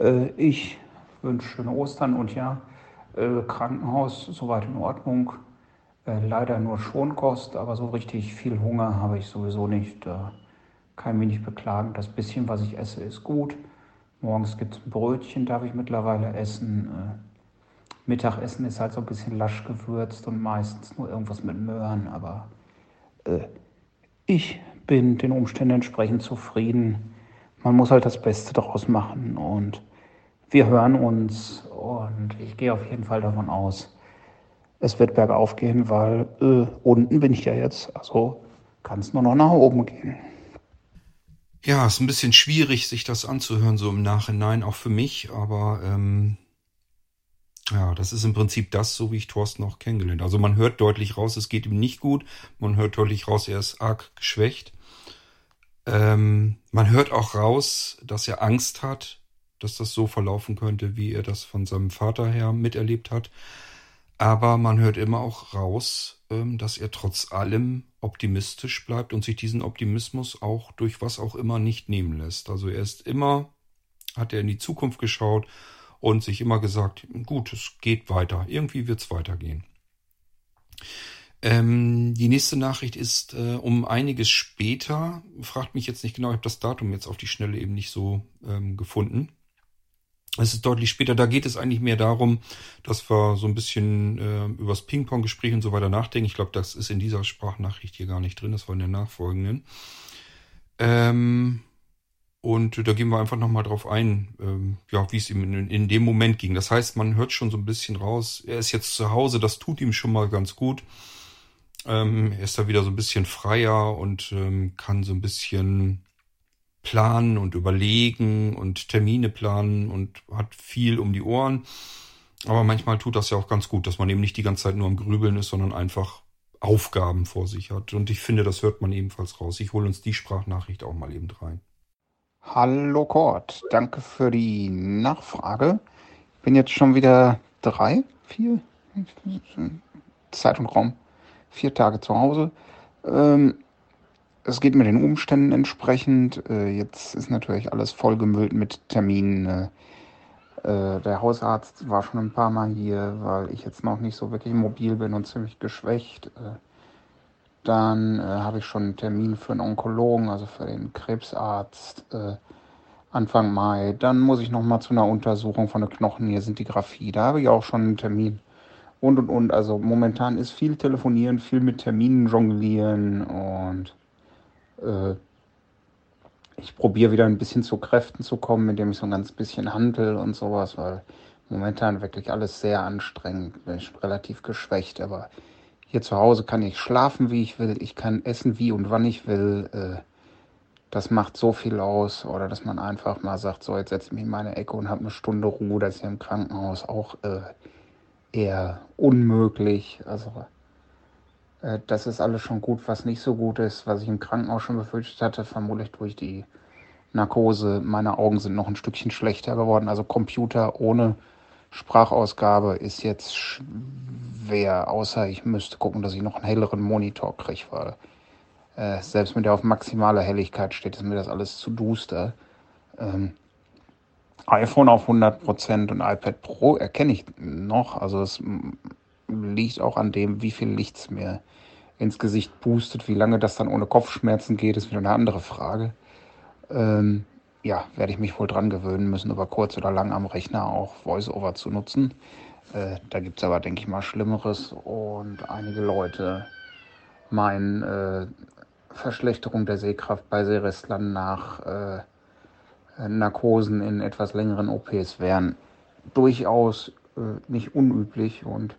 äh, ich wünsche schöne Ostern und ja, äh, Krankenhaus soweit in Ordnung. Äh, leider nur Schonkost, aber so richtig viel Hunger habe ich sowieso nicht. Kann ich mich nicht beklagen. Das bisschen, was ich esse, ist gut. Morgens gibt es ein Brötchen, darf ich mittlerweile essen. Äh, Mittagessen ist halt so ein bisschen lasch gewürzt und meistens nur irgendwas mit Möhren, aber äh, ich bin den Umständen entsprechend zufrieden. Man muss halt das Beste daraus machen und wir hören uns und ich gehe auf jeden Fall davon aus, es wird bergauf gehen, weil äh, unten bin ich ja jetzt, also kann es nur noch nach oben gehen. Ja, ist ein bisschen schwierig, sich das anzuhören, so im Nachhinein, auch für mich, aber ähm, ja, das ist im Prinzip das, so wie ich Thorsten auch kennengelernt. Also man hört deutlich raus, es geht ihm nicht gut, man hört deutlich raus, er ist arg geschwächt. Ähm, man hört auch raus, dass er Angst hat, dass das so verlaufen könnte, wie er das von seinem Vater her miterlebt hat. Aber man hört immer auch raus, ähm, dass er trotz allem optimistisch bleibt und sich diesen Optimismus auch durch was auch immer nicht nehmen lässt. Also er ist immer, hat er in die Zukunft geschaut und sich immer gesagt, gut, es geht weiter, irgendwie wird es weitergehen. Ähm, die nächste Nachricht ist äh, um einiges später, fragt mich jetzt nicht genau, ich habe das Datum jetzt auf die Schnelle eben nicht so ähm, gefunden. Es ist deutlich später, da geht es eigentlich mehr darum, dass wir so ein bisschen äh, übers Ping-Pong-Gespräch und so weiter nachdenken. Ich glaube, das ist in dieser Sprachnachricht hier gar nicht drin, das war in der nachfolgenden. Ähm, und da gehen wir einfach nochmal drauf ein, ähm, ja, wie es ihm in, in, dem Moment ging. Das heißt, man hört schon so ein bisschen raus, er ist jetzt zu Hause, das tut ihm schon mal ganz gut. Ähm, er ist da wieder so ein bisschen freier und ähm, kann so ein bisschen planen und überlegen und Termine planen und hat viel um die Ohren. Aber manchmal tut das ja auch ganz gut, dass man eben nicht die ganze Zeit nur am Grübeln ist, sondern einfach Aufgaben vor sich hat. Und ich finde, das hört man ebenfalls raus. Ich hole uns die Sprachnachricht auch mal eben rein. Hallo Kurt, danke für die Nachfrage. Ich bin jetzt schon wieder drei, vier, Zeit und Raum, vier Tage zu Hause. Ähm, es geht mir den Umständen entsprechend. Äh, jetzt ist natürlich alles vollgemüllt mit Terminen. Äh, äh, der Hausarzt war schon ein paar Mal hier, weil ich jetzt noch nicht so wirklich mobil bin und ziemlich geschwächt. Äh, dann äh, habe ich schon einen Termin für einen Onkologen, also für den Krebsarzt äh, Anfang Mai. Dann muss ich noch mal zu einer Untersuchung von der Knochen. Hier sind die Graphie. Da habe ich auch schon einen Termin. Und und und. Also momentan ist viel telefonieren, viel mit Terminen jonglieren und äh, ich probiere wieder ein bisschen zu Kräften zu kommen, indem ich so ein ganz bisschen handel und sowas, weil momentan wirklich alles sehr anstrengend. Bin ich relativ geschwächt, aber hier zu Hause kann ich schlafen, wie ich will, ich kann essen, wie und wann ich will. Äh, das macht so viel aus. Oder dass man einfach mal sagt, so jetzt setze ich mich in meine Ecke und habe eine Stunde Ruhe. Das ist ja im Krankenhaus auch äh, eher unmöglich. Also äh, das ist alles schon gut, was nicht so gut ist, was ich im Krankenhaus schon befürchtet hatte, vermutlich durch die Narkose. Meine Augen sind noch ein Stückchen schlechter geworden. Also Computer ohne Sprachausgabe ist jetzt schwer, außer ich müsste gucken, dass ich noch einen helleren Monitor kriege, weil äh, selbst wenn der auf maximaler Helligkeit steht, ist mir das alles zu duster. Ähm, iPhone auf 100% und iPad Pro erkenne ich noch. Also es liegt auch an dem, wie viel Licht es mir ins Gesicht boostet. Wie lange das dann ohne Kopfschmerzen geht, ist wieder eine andere Frage. Ähm, ja, werde ich mich wohl dran gewöhnen müssen, über kurz oder lang am Rechner auch VoiceOver zu nutzen. Äh, da gibt es aber, denke ich mal, Schlimmeres. Und einige Leute meinen, äh, Verschlechterung der Sehkraft bei Seerestlern nach äh, Narkosen in etwas längeren OPs wären durchaus äh, nicht unüblich und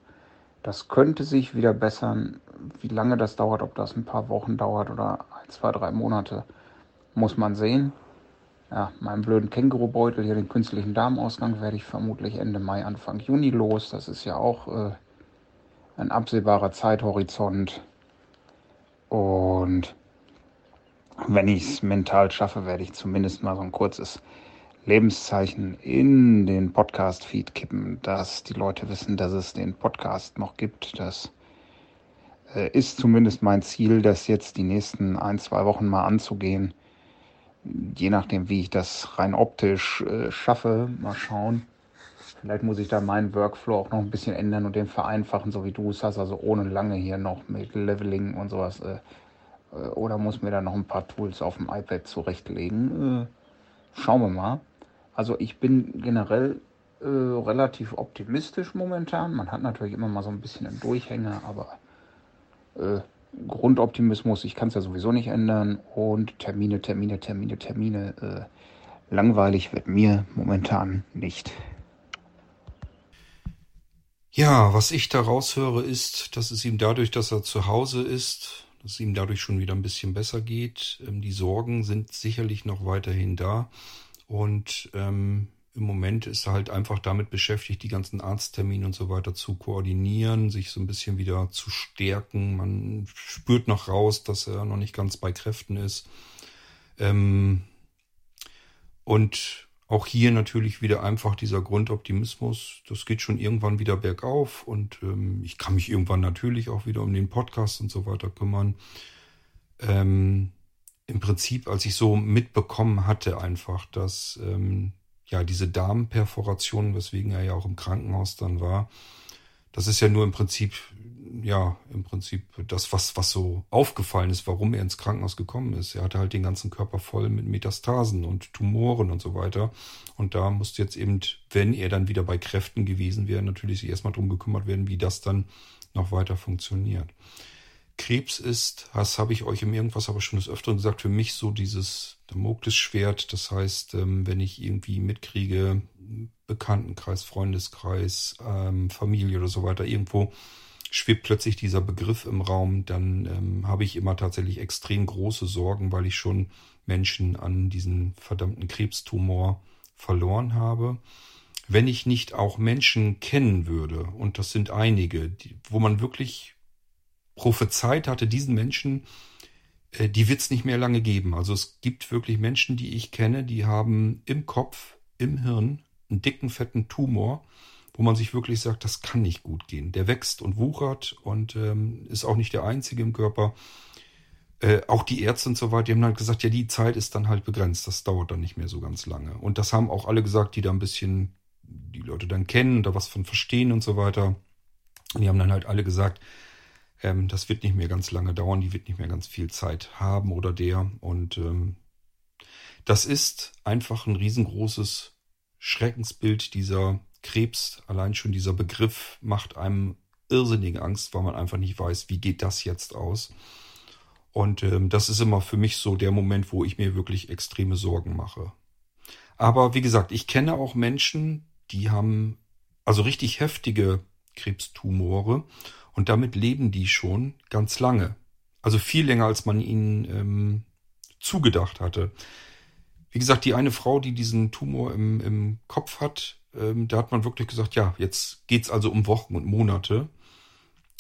das könnte sich wieder bessern. Wie lange das dauert, ob das ein paar Wochen dauert oder ein, zwei, drei Monate, muss man sehen. Ja, meinen blöden Kängurubeutel hier, den künstlichen Darmausgang, werde ich vermutlich Ende Mai, Anfang Juni los. Das ist ja auch äh, ein absehbarer Zeithorizont. Und wenn ich es mental schaffe, werde ich zumindest mal so ein kurzes Lebenszeichen in den Podcast-Feed kippen, dass die Leute wissen, dass es den Podcast noch gibt. Das äh, ist zumindest mein Ziel, das jetzt die nächsten ein, zwei Wochen mal anzugehen. Je nachdem, wie ich das rein optisch äh, schaffe, mal schauen. Vielleicht muss ich da meinen Workflow auch noch ein bisschen ändern und den vereinfachen, so wie du es hast, also ohne lange hier noch mit Leveling und sowas. Äh, äh oder muss mir da noch ein paar Tools auf dem iPad zurechtlegen. Äh, schauen wir mal. Also ich bin generell äh, relativ optimistisch momentan. Man hat natürlich immer mal so ein bisschen einen Durchhänger, aber äh, Grundoptimismus, ich kann es ja sowieso nicht ändern. Und Termine, Termine, Termine, Termine. Äh, langweilig wird mir momentan nicht. Ja, was ich da raushöre, ist, dass es ihm dadurch, dass er zu Hause ist, dass es ihm dadurch schon wieder ein bisschen besser geht. Ähm, die Sorgen sind sicherlich noch weiterhin da. Und ähm, im Moment ist er halt einfach damit beschäftigt, die ganzen Arzttermine und so weiter zu koordinieren, sich so ein bisschen wieder zu stärken. Man spürt noch raus, dass er noch nicht ganz bei Kräften ist. Ähm, und auch hier natürlich wieder einfach dieser Grundoptimismus. Das geht schon irgendwann wieder bergauf und ähm, ich kann mich irgendwann natürlich auch wieder um den Podcast und so weiter kümmern. Ähm, im Prinzip, als ich so mitbekommen hatte, einfach, dass ähm, ja diese Darmperforation, weswegen er ja auch im Krankenhaus dann war, das ist ja nur im Prinzip, ja, im Prinzip das, was, was so aufgefallen ist, warum er ins Krankenhaus gekommen ist. Er hatte halt den ganzen Körper voll mit Metastasen und Tumoren und so weiter. Und da musste jetzt eben, wenn er dann wieder bei Kräften gewesen wäre, natürlich sich erstmal drum gekümmert werden, wie das dann noch weiter funktioniert. Krebs ist, das habe ich euch im Irgendwas aber schon des Öfteren gesagt, für mich so dieses Damoklesschwert. Das heißt, ähm, wenn ich irgendwie mitkriege, Bekanntenkreis, Freundeskreis, ähm, Familie oder so weiter, irgendwo schwebt plötzlich dieser Begriff im Raum, dann ähm, habe ich immer tatsächlich extrem große Sorgen, weil ich schon Menschen an diesen verdammten Krebstumor verloren habe. Wenn ich nicht auch Menschen kennen würde, und das sind einige, die, wo man wirklich prophezeit hatte, diesen Menschen, äh, die wird es nicht mehr lange geben. Also es gibt wirklich Menschen, die ich kenne, die haben im Kopf, im Hirn einen dicken, fetten Tumor, wo man sich wirklich sagt, das kann nicht gut gehen. Der wächst und wuchert und ähm, ist auch nicht der einzige im Körper. Äh, auch die Ärzte und so weiter, die haben halt gesagt, ja, die Zeit ist dann halt begrenzt, das dauert dann nicht mehr so ganz lange. Und das haben auch alle gesagt, die da ein bisschen die Leute dann kennen, da was von verstehen und so weiter. Und die haben dann halt alle gesagt, ähm, das wird nicht mehr ganz lange dauern, die wird nicht mehr ganz viel Zeit haben oder der. Und ähm, das ist einfach ein riesengroßes Schreckensbild dieser Krebs. Allein schon dieser Begriff macht einem irrsinnige Angst, weil man einfach nicht weiß, wie geht das jetzt aus. Und ähm, das ist immer für mich so der Moment, wo ich mir wirklich extreme Sorgen mache. Aber wie gesagt, ich kenne auch Menschen, die haben also richtig heftige Krebstumore und damit leben die schon ganz lange. Also viel länger, als man ihnen ähm, zugedacht hatte. Wie gesagt, die eine Frau, die diesen Tumor im, im Kopf hat, ähm, da hat man wirklich gesagt, ja, jetzt geht's also um Wochen und Monate.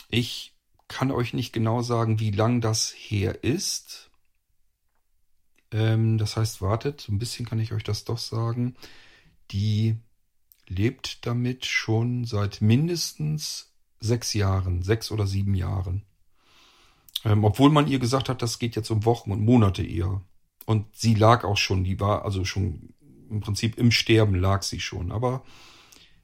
Ich kann euch nicht genau sagen, wie lang das her ist. Ähm, das heißt, wartet, so ein bisschen kann ich euch das doch sagen. Die lebt damit schon seit mindestens sechs Jahren, sechs oder sieben Jahren. Ähm, obwohl man ihr gesagt hat, das geht jetzt um Wochen und Monate eher. Und sie lag auch schon, die war also schon im Prinzip im Sterben lag sie schon. Aber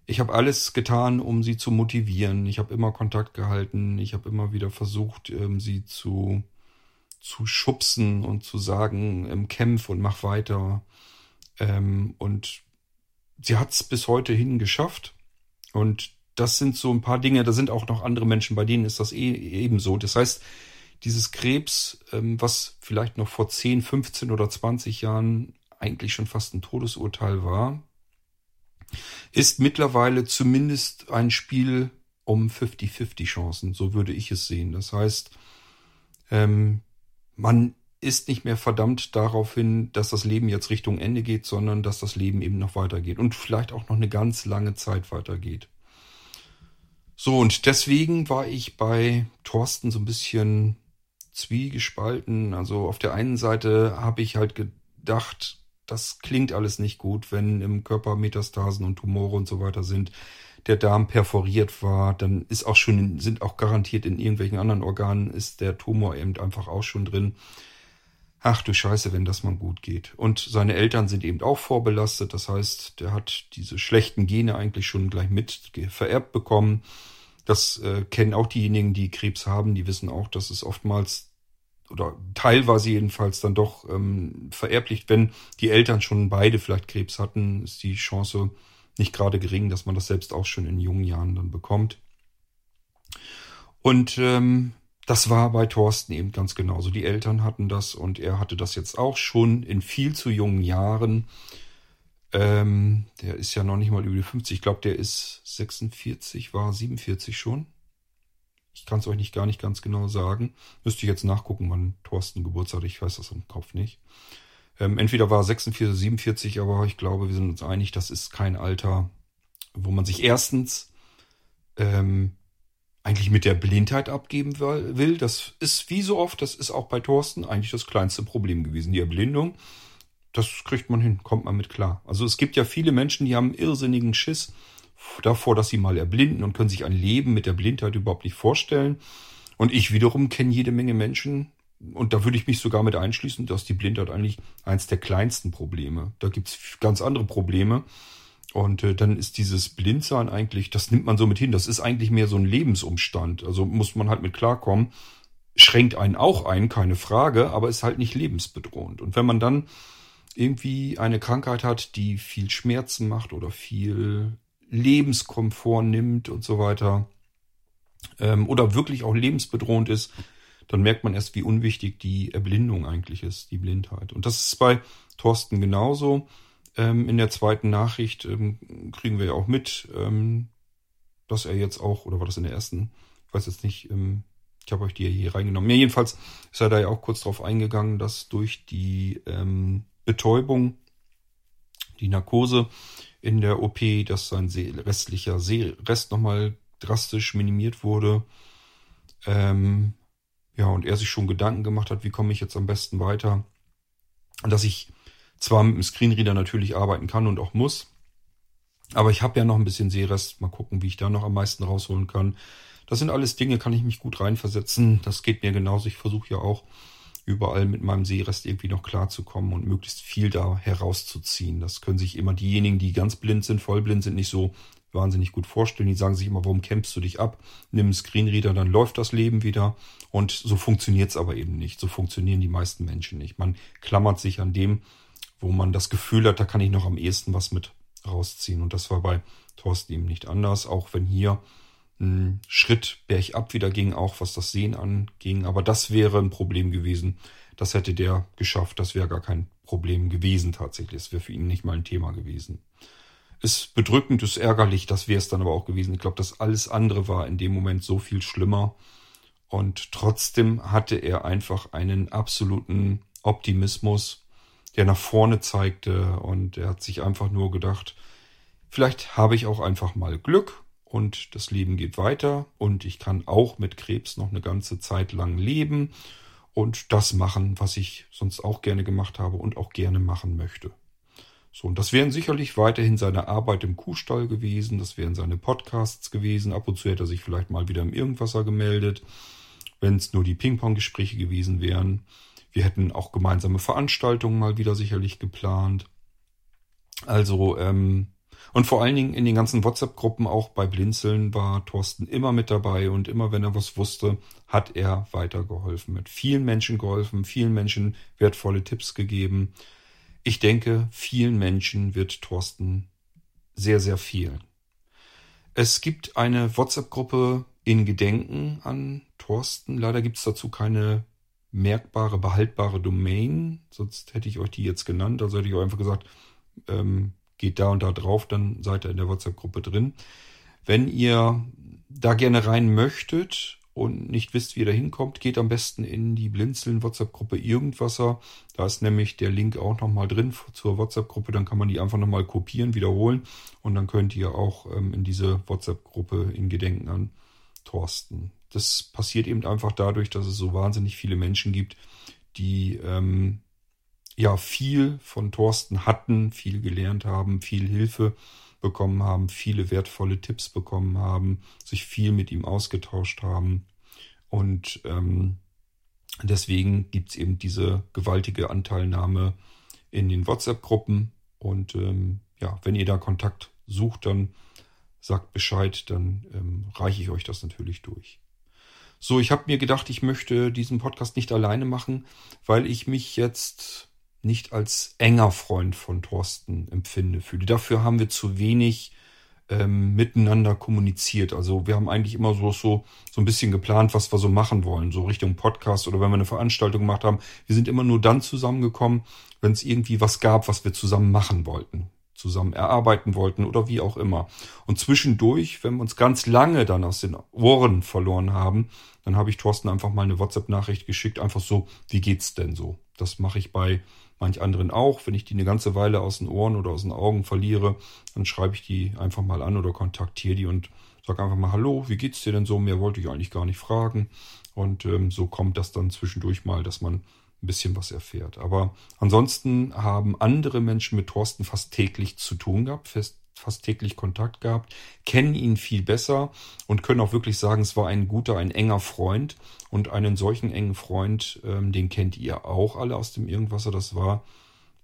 ich habe alles getan, um sie zu motivieren. Ich habe immer Kontakt gehalten. Ich habe immer wieder versucht, ähm, sie zu, zu schubsen und zu sagen, ähm, kämpf und mach weiter. Ähm, und sie hat es bis heute hin geschafft. Und das sind so ein paar Dinge, da sind auch noch andere Menschen, bei denen ist das eh, ebenso. Das heißt, dieses Krebs, ähm, was vielleicht noch vor 10, 15 oder 20 Jahren eigentlich schon fast ein Todesurteil war, ist mittlerweile zumindest ein Spiel um 50-50 Chancen. So würde ich es sehen. Das heißt, ähm, man ist nicht mehr verdammt darauf hin, dass das Leben jetzt Richtung Ende geht, sondern dass das Leben eben noch weitergeht und vielleicht auch noch eine ganz lange Zeit weitergeht. So, und deswegen war ich bei Thorsten so ein bisschen zwiegespalten. Also auf der einen Seite habe ich halt gedacht, das klingt alles nicht gut, wenn im Körper Metastasen und Tumore und so weiter sind, der Darm perforiert war, dann ist auch schon, sind auch garantiert in irgendwelchen anderen Organen ist der Tumor eben einfach auch schon drin. Ach du Scheiße, wenn das mal gut geht. Und seine Eltern sind eben auch vorbelastet. Das heißt, der hat diese schlechten Gene eigentlich schon gleich mit vererbt bekommen. Das äh, kennen auch diejenigen, die Krebs haben. Die wissen auch, dass es oftmals oder teilweise jedenfalls dann doch ähm, vererblich, wenn die Eltern schon beide vielleicht Krebs hatten, ist die Chance nicht gerade gering, dass man das selbst auch schon in jungen Jahren dann bekommt. Und ähm, das war bei Thorsten eben ganz genauso. Die Eltern hatten das und er hatte das jetzt auch schon in viel zu jungen Jahren. Ähm, der ist ja noch nicht mal über die 50. Ich glaube, der ist 46, war 47 schon. Ich kann es euch nicht gar nicht ganz genau sagen. Müsste ich jetzt nachgucken, wann Thorsten Geburtstag. Ich weiß das im Kopf nicht. Ähm, entweder war 46 oder 47, aber ich glaube, wir sind uns einig, das ist kein Alter, wo man sich erstens ähm, eigentlich mit der Blindheit abgeben will. Das ist wie so oft, das ist auch bei Thorsten eigentlich das kleinste Problem gewesen. Die Erblindung, das kriegt man hin, kommt man mit klar. Also es gibt ja viele Menschen, die haben irrsinnigen Schiss davor, dass sie mal erblinden und können sich ein Leben mit der Blindheit überhaupt nicht vorstellen. Und ich wiederum kenne jede Menge Menschen, und da würde ich mich sogar mit einschließen, dass die Blindheit eigentlich eins der kleinsten Probleme. Da gibt's ganz andere Probleme. Und äh, dann ist dieses Blindsein eigentlich, das nimmt man so mit hin, das ist eigentlich mehr so ein Lebensumstand. Also muss man halt mit klarkommen. Schränkt einen auch ein, keine Frage, aber ist halt nicht lebensbedrohend. Und wenn man dann irgendwie eine Krankheit hat, die viel Schmerzen macht oder viel Lebenskomfort nimmt und so weiter, ähm, oder wirklich auch lebensbedrohend ist, dann merkt man erst, wie unwichtig die Erblindung eigentlich ist, die Blindheit. Und das ist bei Thorsten genauso. Ähm, in der zweiten Nachricht ähm, kriegen wir ja auch mit, ähm, dass er jetzt auch, oder war das in der ersten? weiß jetzt nicht, ich habe euch die hier reingenommen. Ja, jedenfalls ist er da ja auch kurz drauf eingegangen, dass durch die Betäubung, die Narkose in der OP, dass sein restlicher Seerest nochmal drastisch minimiert wurde. Ähm, ja, und er sich schon Gedanken gemacht hat, wie komme ich jetzt am besten weiter. Dass ich zwar mit dem Screenreader natürlich arbeiten kann und auch muss, aber ich habe ja noch ein bisschen Seerest. Mal gucken, wie ich da noch am meisten rausholen kann. Das sind alles Dinge, kann ich mich gut reinversetzen. Das geht mir genauso. Ich versuche ja auch überall mit meinem Seerest irgendwie noch klarzukommen und möglichst viel da herauszuziehen. Das können sich immer diejenigen, die ganz blind sind, vollblind sind, nicht so wahnsinnig gut vorstellen. Die sagen sich immer, warum kämpfst du dich ab? Nimm einen Screenreader, dann läuft das Leben wieder. Und so funktioniert's aber eben nicht. So funktionieren die meisten Menschen nicht. Man klammert sich an dem, wo man das Gefühl hat, da kann ich noch am ehesten was mit rausziehen. Und das war bei Thorsten eben nicht anders, auch wenn hier ein Schritt bergab wieder ging, auch was das Sehen anging. Aber das wäre ein Problem gewesen. Das hätte der geschafft. Das wäre gar kein Problem gewesen tatsächlich. Das wäre für ihn nicht mal ein Thema gewesen. Ist bedrückend, ist ärgerlich, das wäre es dann aber auch gewesen. Ich glaube, das alles andere war in dem Moment so viel schlimmer. Und trotzdem hatte er einfach einen absoluten Optimismus der nach vorne zeigte und er hat sich einfach nur gedacht, vielleicht habe ich auch einfach mal Glück und das Leben geht weiter und ich kann auch mit Krebs noch eine ganze Zeit lang leben und das machen, was ich sonst auch gerne gemacht habe und auch gerne machen möchte. So, und das wären sicherlich weiterhin seine Arbeit im Kuhstall gewesen, das wären seine Podcasts gewesen, ab und zu hätte er sich vielleicht mal wieder im Irgendwasser gemeldet, wenn es nur die Ping-Pong-Gespräche gewesen wären. Wir hätten auch gemeinsame Veranstaltungen mal wieder sicherlich geplant. Also, ähm, und vor allen Dingen in den ganzen WhatsApp-Gruppen, auch bei Blinzeln, war Thorsten immer mit dabei und immer wenn er was wusste, hat er weitergeholfen. Mit vielen Menschen geholfen, vielen Menschen wertvolle Tipps gegeben. Ich denke, vielen Menschen wird Thorsten sehr, sehr viel. Es gibt eine WhatsApp-Gruppe in Gedenken an Thorsten. Leider gibt es dazu keine merkbare, behaltbare Domain. Sonst hätte ich euch die jetzt genannt. Also hätte ich euch einfach gesagt, ähm, geht da und da drauf, dann seid ihr in der WhatsApp-Gruppe drin. Wenn ihr da gerne rein möchtet und nicht wisst, wie ihr da hinkommt, geht am besten in die Blinzeln WhatsApp-Gruppe Irgendwasser. Da ist nämlich der Link auch nochmal drin zur WhatsApp-Gruppe. Dann kann man die einfach nochmal kopieren, wiederholen und dann könnt ihr auch ähm, in diese WhatsApp-Gruppe in Gedenken an Thorsten das passiert eben einfach dadurch, dass es so wahnsinnig viele Menschen gibt, die ähm, ja viel von Thorsten hatten, viel gelernt haben, viel Hilfe bekommen haben, viele wertvolle Tipps bekommen haben, sich viel mit ihm ausgetauscht haben. Und ähm, deswegen gibt's eben diese gewaltige Anteilnahme in den WhatsApp-Gruppen. Und ähm, ja, wenn ihr da Kontakt sucht, dann sagt Bescheid, dann ähm, reiche ich euch das natürlich durch. So, ich habe mir gedacht, ich möchte diesen Podcast nicht alleine machen, weil ich mich jetzt nicht als enger Freund von Thorsten empfinde fühle. Dafür haben wir zu wenig ähm, miteinander kommuniziert. Also wir haben eigentlich immer so, so, so ein bisschen geplant, was wir so machen wollen, so Richtung Podcast oder wenn wir eine Veranstaltung gemacht haben. Wir sind immer nur dann zusammengekommen, wenn es irgendwie was gab, was wir zusammen machen wollten zusammen erarbeiten wollten oder wie auch immer. Und zwischendurch, wenn wir uns ganz lange dann aus den Ohren verloren haben, dann habe ich Thorsten einfach mal eine WhatsApp-Nachricht geschickt, einfach so, wie geht's denn so? Das mache ich bei manch anderen auch. Wenn ich die eine ganze Weile aus den Ohren oder aus den Augen verliere, dann schreibe ich die einfach mal an oder kontaktiere die und sage einfach mal, hallo, wie geht's dir denn so? Mehr wollte ich eigentlich gar nicht fragen. Und ähm, so kommt das dann zwischendurch mal, dass man ein bisschen was erfährt. Aber ansonsten haben andere Menschen mit Thorsten fast täglich zu tun gehabt, fast, fast täglich Kontakt gehabt, kennen ihn viel besser und können auch wirklich sagen, es war ein guter, ein enger Freund. Und einen solchen engen Freund, ähm, den kennt ihr auch alle aus dem Irgendwasser. Das war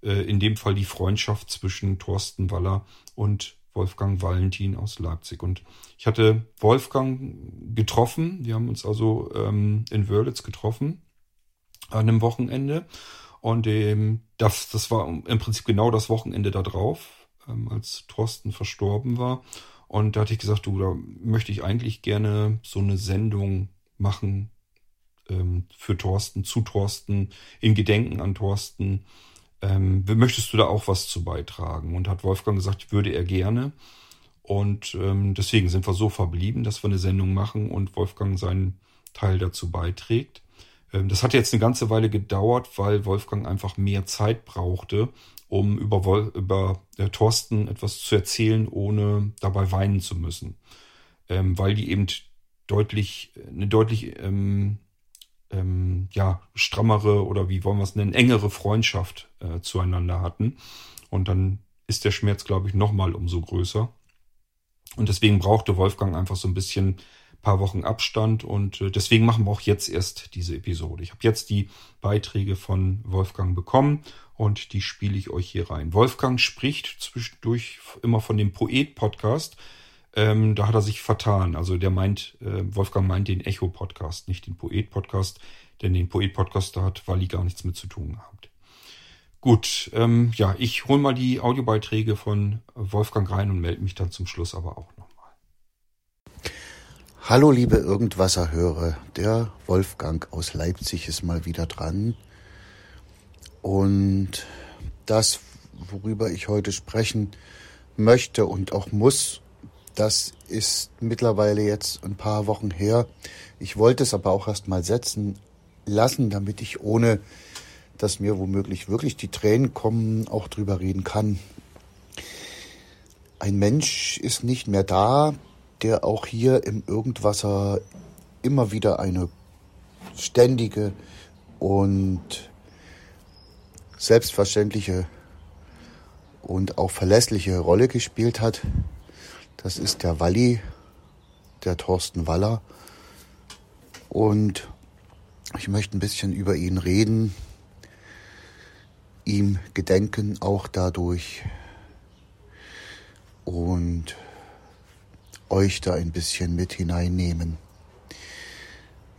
äh, in dem Fall die Freundschaft zwischen Thorsten Waller und Wolfgang Valentin aus Leipzig. Und ich hatte Wolfgang getroffen. Wir haben uns also ähm, in Wörlitz getroffen an einem Wochenende. Und ähm, das, das war im Prinzip genau das Wochenende da drauf, ähm, als Thorsten verstorben war. Und da hatte ich gesagt, du, da möchte ich eigentlich gerne so eine Sendung machen ähm, für Thorsten, zu Thorsten, in Gedenken an Thorsten. Ähm, möchtest du da auch was zu beitragen? Und hat Wolfgang gesagt, würde er gerne. Und ähm, deswegen sind wir so verblieben, dass wir eine Sendung machen und Wolfgang seinen Teil dazu beiträgt. Ähm, das hat jetzt eine ganze Weile gedauert, weil Wolfgang einfach mehr Zeit brauchte, um über, Wolf, über äh, Thorsten etwas zu erzählen, ohne dabei weinen zu müssen. Ähm, weil die eben deutlich, eine deutlich ähm, ähm, ja, strammere oder wie wollen wir es nennen, engere Freundschaft äh, zueinander hatten. Und dann ist der Schmerz, glaube ich, nochmal umso größer. Und deswegen brauchte Wolfgang einfach so ein bisschen paar Wochen Abstand und äh, deswegen machen wir auch jetzt erst diese Episode. Ich habe jetzt die Beiträge von Wolfgang bekommen und die spiele ich euch hier rein. Wolfgang spricht zwischendurch immer von dem Poet-Podcast. Ähm, da hat er sich vertan. Also der meint, äh, Wolfgang meint den Echo-Podcast, nicht den Poet-Podcast, denn den Poet-Podcast, da hat Wally gar nichts mit zu tun gehabt. Gut, ähm, ja, ich hole mal die Audiobeiträge von Wolfgang rein und melde mich dann zum Schluss aber auch. Hallo liebe Irgendwasser-Hörer, der Wolfgang aus Leipzig ist mal wieder dran. Und das, worüber ich heute sprechen möchte und auch muss, das ist mittlerweile jetzt ein paar Wochen her. Ich wollte es aber auch erst mal setzen lassen, damit ich ohne dass mir womöglich wirklich die Tränen kommen, auch drüber reden kann. Ein Mensch ist nicht mehr da, der auch hier im Irgendwasser immer wieder eine ständige und selbstverständliche und auch verlässliche Rolle gespielt hat. Das ist der Walli, der Thorsten Waller. Und ich möchte ein bisschen über ihn reden, ihm gedenken auch dadurch und euch da ein bisschen mit hineinnehmen.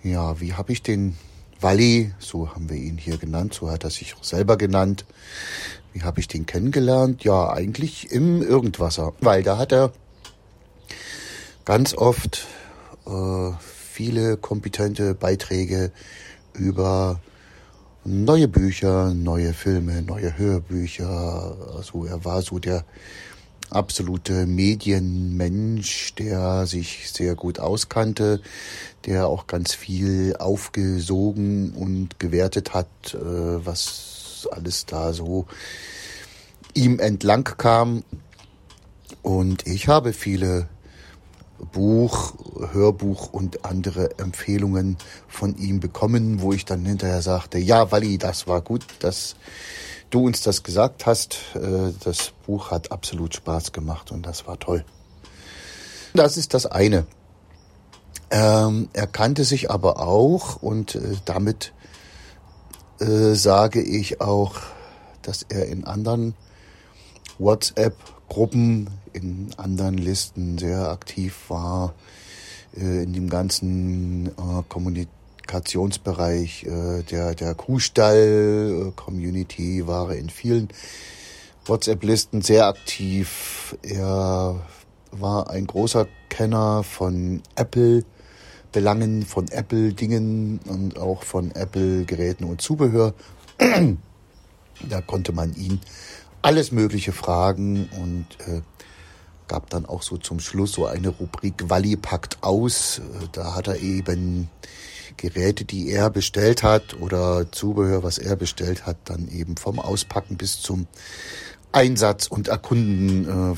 Ja, wie habe ich den Walli, so haben wir ihn hier genannt, so hat er sich selber genannt. Wie habe ich den kennengelernt? Ja, eigentlich im Irgendwasser, weil da hat er ganz oft äh, viele kompetente Beiträge über neue Bücher, neue Filme, neue Hörbücher. Also er war so der absolute Medienmensch, der sich sehr gut auskannte, der auch ganz viel aufgesogen und gewertet hat, äh, was alles da so ihm entlang kam. Und ich habe viele Buch, Hörbuch und andere Empfehlungen von ihm bekommen, wo ich dann hinterher sagte, ja, Walli, das war gut, dass du uns das gesagt hast. Äh, das Buch hat absolut Spaß gemacht und das war toll. Das ist das eine. Ähm, er kannte sich aber auch und äh, damit äh, sage ich auch, dass er in anderen WhatsApp-Gruppen in anderen Listen sehr aktiv war, in dem ganzen äh, Kommunikationsbereich äh, der, der Kuhstall-Community war er in vielen WhatsApp-Listen sehr aktiv. Er war ein großer Kenner von Apple. Belangen von Apple-Dingen und auch von Apple-Geräten und Zubehör. da konnte man ihn alles Mögliche fragen und äh, gab dann auch so zum Schluss so eine Rubrik Walli packt aus. Da hat er eben Geräte, die er bestellt hat oder Zubehör, was er bestellt hat, dann eben vom Auspacken bis zum Einsatz und Erkunden äh,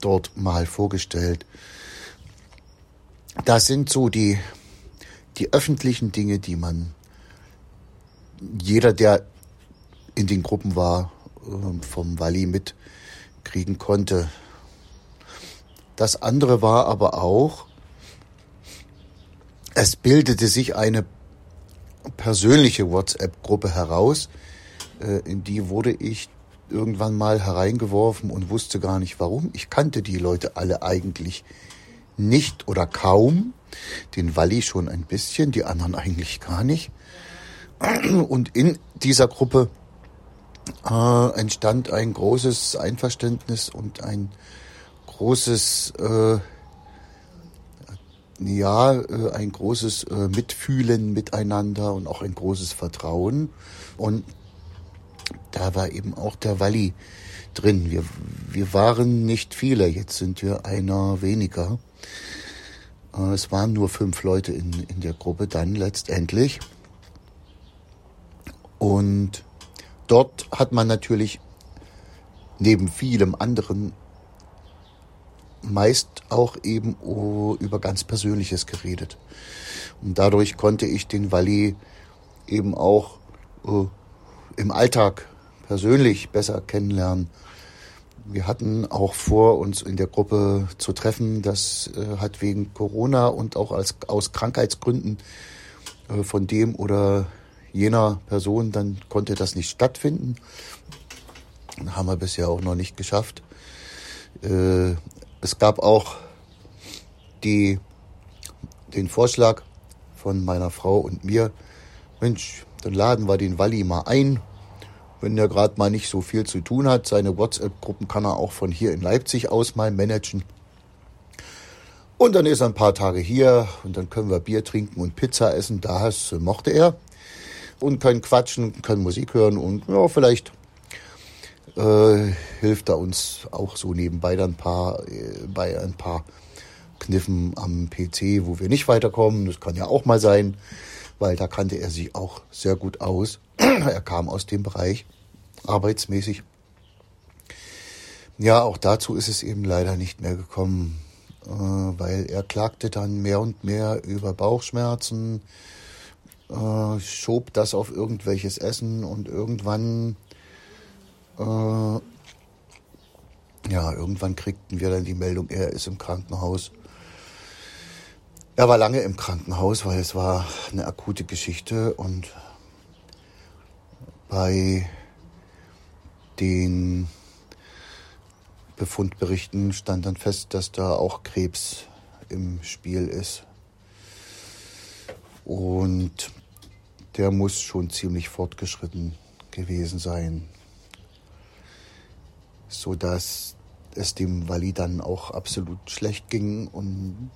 dort mal vorgestellt. Das sind so die, die öffentlichen Dinge, die man jeder, der in den Gruppen war, äh, vom Walli mitkriegen konnte. Das andere war aber auch, es bildete sich eine persönliche WhatsApp-Gruppe heraus, äh, in die wurde ich irgendwann mal hereingeworfen und wusste gar nicht warum. Ich kannte die Leute alle eigentlich nicht oder kaum. Den Walli schon ein bisschen, die anderen eigentlich gar nicht. Und in dieser Gruppe äh, entstand ein großes Einverständnis und ein großes, äh, ja, äh, ein großes äh, Mitfühlen miteinander und auch ein großes Vertrauen. Und da war eben auch der Walli drin. Wir, wir waren nicht viele, jetzt sind wir einer weniger. Äh, es waren nur fünf Leute in, in der Gruppe dann letztendlich. Und dort hat man natürlich neben vielem anderen meist auch eben über ganz Persönliches geredet. Und dadurch konnte ich den Walli eben auch äh, im Alltag persönlich besser kennenlernen. Wir hatten auch vor, uns in der Gruppe zu treffen. Das äh, hat wegen Corona und auch als, aus Krankheitsgründen äh, von dem oder jener Person, dann konnte das nicht stattfinden. Haben wir bisher auch noch nicht geschafft. Äh, es gab auch die, den Vorschlag von meiner Frau und mir, Mensch, dann laden wir den Walli mal ein. Wenn der gerade mal nicht so viel zu tun hat, seine WhatsApp-Gruppen kann er auch von hier in Leipzig aus mal managen. Und dann ist er ein paar Tage hier und dann können wir Bier trinken und Pizza essen. Das mochte er. Und können quatschen, können Musik hören und ja, vielleicht äh, hilft er uns auch so nebenbei dann ein paar, äh, bei ein paar Kniffen am PC, wo wir nicht weiterkommen. Das kann ja auch mal sein, weil da kannte er sich auch sehr gut aus. er kam aus dem Bereich arbeitsmäßig. Ja, auch dazu ist es eben leider nicht mehr gekommen, äh, weil er klagte dann mehr und mehr über Bauchschmerzen, äh, schob das auf irgendwelches Essen und irgendwann äh, ja, irgendwann kriegten wir dann die Meldung, er ist im Krankenhaus. Er war lange im Krankenhaus, weil es war eine akute Geschichte und bei den Befundberichten stand dann fest, dass da auch Krebs im Spiel ist. Und der muss schon ziemlich fortgeschritten gewesen sein so dass es dem Wally dann auch absolut schlecht ging und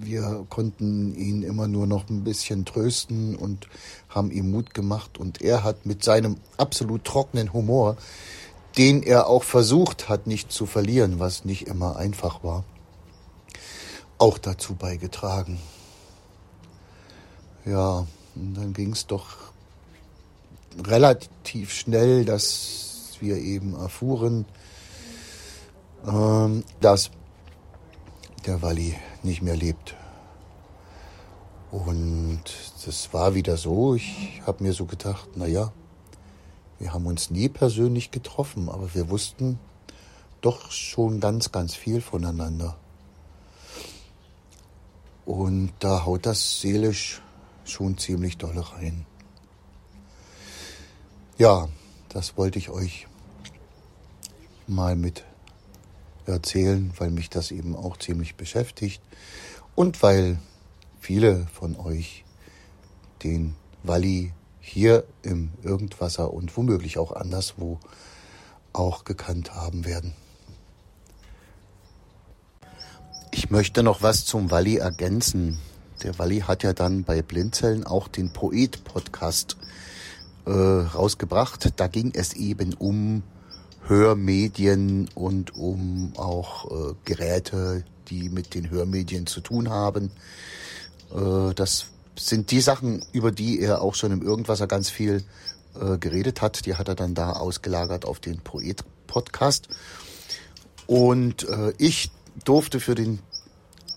wir konnten ihn immer nur noch ein bisschen trösten und haben ihm Mut gemacht und er hat mit seinem absolut trockenen Humor, den er auch versucht hat nicht zu verlieren, was nicht immer einfach war, auch dazu beigetragen. Ja, und dann ging es doch relativ schnell, dass wir eben erfuhren, ähm, dass der Walli nicht mehr lebt. Und das war wieder so, ich habe mir so gedacht, naja, wir haben uns nie persönlich getroffen, aber wir wussten doch schon ganz, ganz viel voneinander. Und da haut das seelisch schon ziemlich doll rein. Ja, das wollte ich euch mal mit erzählen, weil mich das eben auch ziemlich beschäftigt und weil viele von euch den Walli hier im Irgendwasser und womöglich auch anderswo auch gekannt haben werden. Ich möchte noch was zum Walli ergänzen. Der Walli hat ja dann bei Blinzeln auch den Poet-Podcast äh, rausgebracht. Da ging es eben um Hörmedien und um auch äh, Geräte, die mit den Hörmedien zu tun haben. Äh, das sind die Sachen, über die er auch schon im Irgendwasser ganz viel äh, geredet hat. Die hat er dann da ausgelagert auf den Poet-Podcast. Und äh, ich durfte für den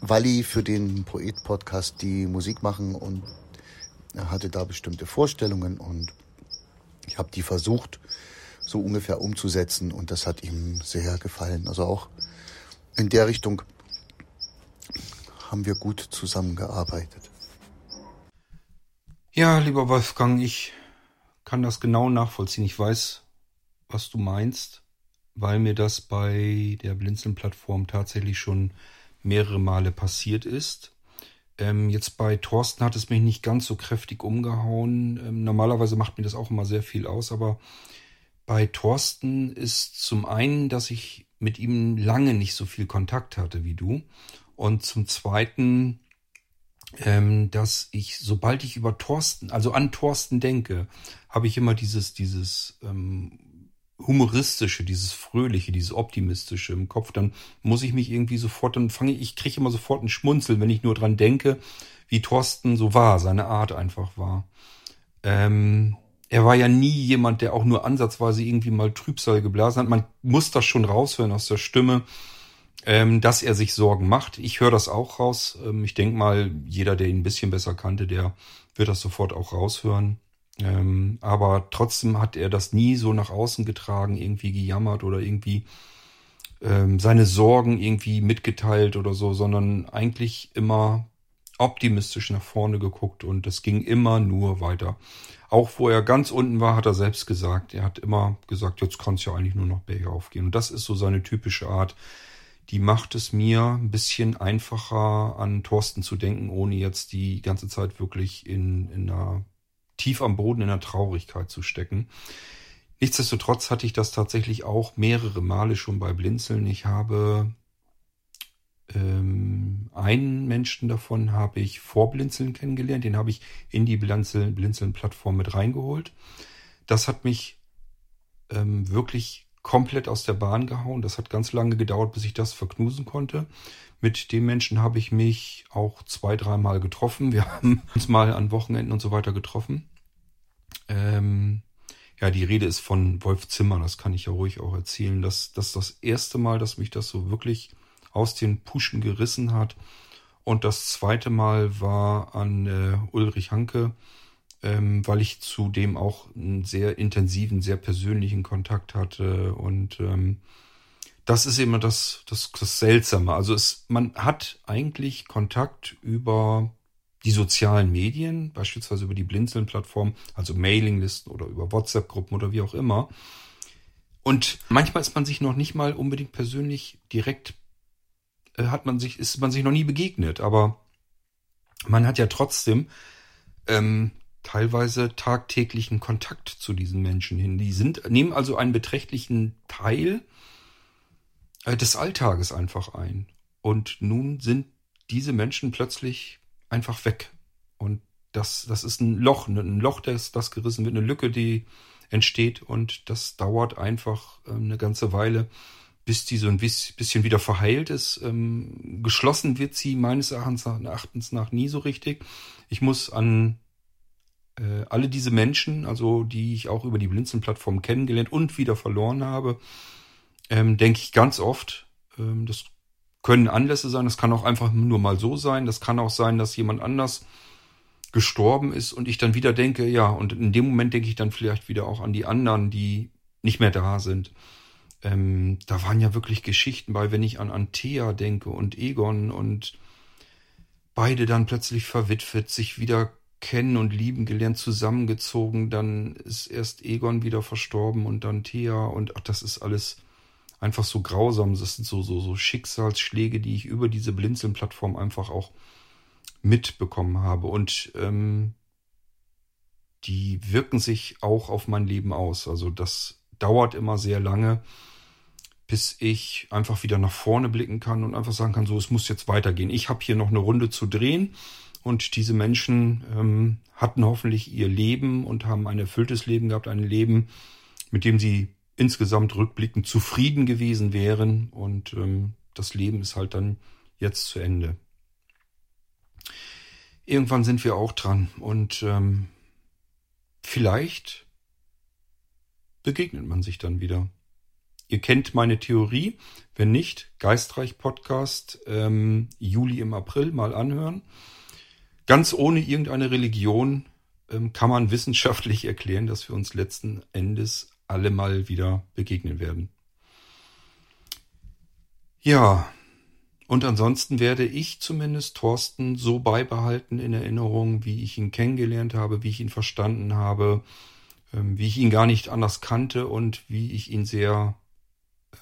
Walli, für den Poet-Podcast die Musik machen und er hatte da bestimmte Vorstellungen und ich habe die versucht so ungefähr umzusetzen und das hat ihm sehr gefallen. Also auch in der Richtung haben wir gut zusammengearbeitet. Ja, lieber Wolfgang, ich kann das genau nachvollziehen. Ich weiß, was du meinst, weil mir das bei der Blinzeln-Plattform tatsächlich schon mehrere Male passiert ist. Ähm, jetzt bei Thorsten hat es mich nicht ganz so kräftig umgehauen. Ähm, normalerweise macht mir das auch immer sehr viel aus, aber bei Thorsten ist zum einen, dass ich mit ihm lange nicht so viel Kontakt hatte wie du. Und zum zweiten, ähm, dass ich, sobald ich über Thorsten, also an Thorsten denke, habe ich immer dieses, dieses ähm, humoristische, dieses fröhliche, dieses optimistische im Kopf, dann muss ich mich irgendwie sofort, dann fange ich, ich kriege immer sofort ein Schmunzeln, wenn ich nur dran denke, wie Thorsten so war, seine Art einfach war. Ähm, er war ja nie jemand, der auch nur ansatzweise irgendwie mal Trübsal geblasen hat. Man muss das schon raushören aus der Stimme, ähm, dass er sich Sorgen macht. Ich höre das auch raus. Ähm, ich denke mal, jeder, der ihn ein bisschen besser kannte, der wird das sofort auch raushören. Ähm, aber trotzdem hat er das nie so nach außen getragen, irgendwie gejammert oder irgendwie ähm, seine Sorgen irgendwie mitgeteilt oder so, sondern eigentlich immer optimistisch nach vorne geguckt und es ging immer nur weiter. Auch wo er ganz unten war, hat er selbst gesagt. Er hat immer gesagt, jetzt kann es ja eigentlich nur noch bergauf gehen. Und das ist so seine typische Art. Die macht es mir ein bisschen einfacher, an Thorsten zu denken, ohne jetzt die ganze Zeit wirklich in, in einer tief am Boden in der Traurigkeit zu stecken. Nichtsdestotrotz hatte ich das tatsächlich auch mehrere Male schon bei Blinzeln. Ich habe einen Menschen davon habe ich vor Blinzeln kennengelernt, den habe ich in die Blinzeln-Plattform mit reingeholt. Das hat mich ähm, wirklich komplett aus der Bahn gehauen. Das hat ganz lange gedauert, bis ich das verknusen konnte. Mit dem Menschen habe ich mich auch zwei, dreimal getroffen. Wir haben uns mal an Wochenenden und so weiter getroffen. Ähm, ja, die Rede ist von Wolf Zimmer, das kann ich ja ruhig auch erzählen. Das, das ist das erste Mal, dass mich das so wirklich aus den Puschen gerissen hat. Und das zweite Mal war an äh, Ulrich Hanke, ähm, weil ich zudem auch einen sehr intensiven, sehr persönlichen Kontakt hatte. Und ähm, das ist immer das, das, das Seltsame. Also es, man hat eigentlich Kontakt über die sozialen Medien, beispielsweise über die Blinzeln-Plattform, also Mailinglisten oder über WhatsApp-Gruppen oder wie auch immer. Und manchmal ist man sich noch nicht mal unbedingt persönlich direkt, hat man sich, ist man sich noch nie begegnet, aber man hat ja trotzdem ähm, teilweise tagtäglichen Kontakt zu diesen Menschen hin. Die sind, nehmen also einen beträchtlichen Teil äh, des Alltages einfach ein. Und nun sind diese Menschen plötzlich einfach weg. Und das, das ist ein Loch, ein Loch, das, das gerissen wird, eine Lücke, die entsteht und das dauert einfach ähm, eine ganze Weile, bis die so ein bisschen wieder verheilt ist. Ähm, geschlossen wird sie meines Erachtens nach nie so richtig. Ich muss an äh, alle diese Menschen, also die ich auch über die Blinzeln-Plattform kennengelernt und wieder verloren habe, ähm, denke ich ganz oft. Ähm, das können Anlässe sein, das kann auch einfach nur mal so sein, das kann auch sein, dass jemand anders gestorben ist und ich dann wieder denke, ja, und in dem Moment denke ich dann vielleicht wieder auch an die anderen, die nicht mehr da sind. Ähm, da waren ja wirklich Geschichten bei, wenn ich an Antea denke und Egon und beide dann plötzlich verwitwet, sich wieder kennen und lieben gelernt, zusammengezogen, dann ist erst Egon wieder verstorben und dann Thea und ach, das ist alles einfach so grausam. Das sind so, so, so Schicksalsschläge, die ich über diese Blinzeln-Plattform einfach auch mitbekommen habe. Und ähm, die wirken sich auch auf mein Leben aus. Also das dauert immer sehr lange, bis ich einfach wieder nach vorne blicken kann und einfach sagen kann, so, es muss jetzt weitergehen. Ich habe hier noch eine Runde zu drehen und diese Menschen ähm, hatten hoffentlich ihr Leben und haben ein erfülltes Leben gehabt, ein Leben, mit dem sie insgesamt rückblickend zufrieden gewesen wären und ähm, das Leben ist halt dann jetzt zu Ende. Irgendwann sind wir auch dran und ähm, vielleicht begegnet man sich dann wieder. Ihr kennt meine Theorie. Wenn nicht, Geistreich Podcast ähm, Juli im April mal anhören. Ganz ohne irgendeine Religion ähm, kann man wissenschaftlich erklären, dass wir uns letzten Endes alle mal wieder begegnen werden. Ja, und ansonsten werde ich zumindest Thorsten so beibehalten in Erinnerung, wie ich ihn kennengelernt habe, wie ich ihn verstanden habe, ähm, wie ich ihn gar nicht anders kannte und wie ich ihn sehr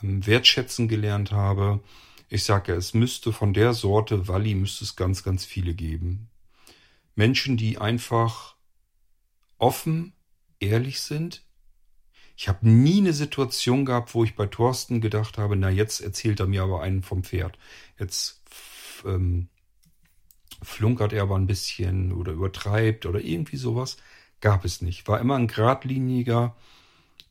wertschätzen gelernt habe. Ich sage, es müsste von der Sorte Walli müsste es ganz, ganz viele geben. Menschen, die einfach offen, ehrlich sind, ich habe nie eine Situation gehabt, wo ich bei Thorsten gedacht habe, na jetzt erzählt er mir aber einen vom Pferd. Jetzt ähm, flunkert er aber ein bisschen oder übertreibt oder irgendwie sowas. Gab es nicht. War immer ein geradliniger,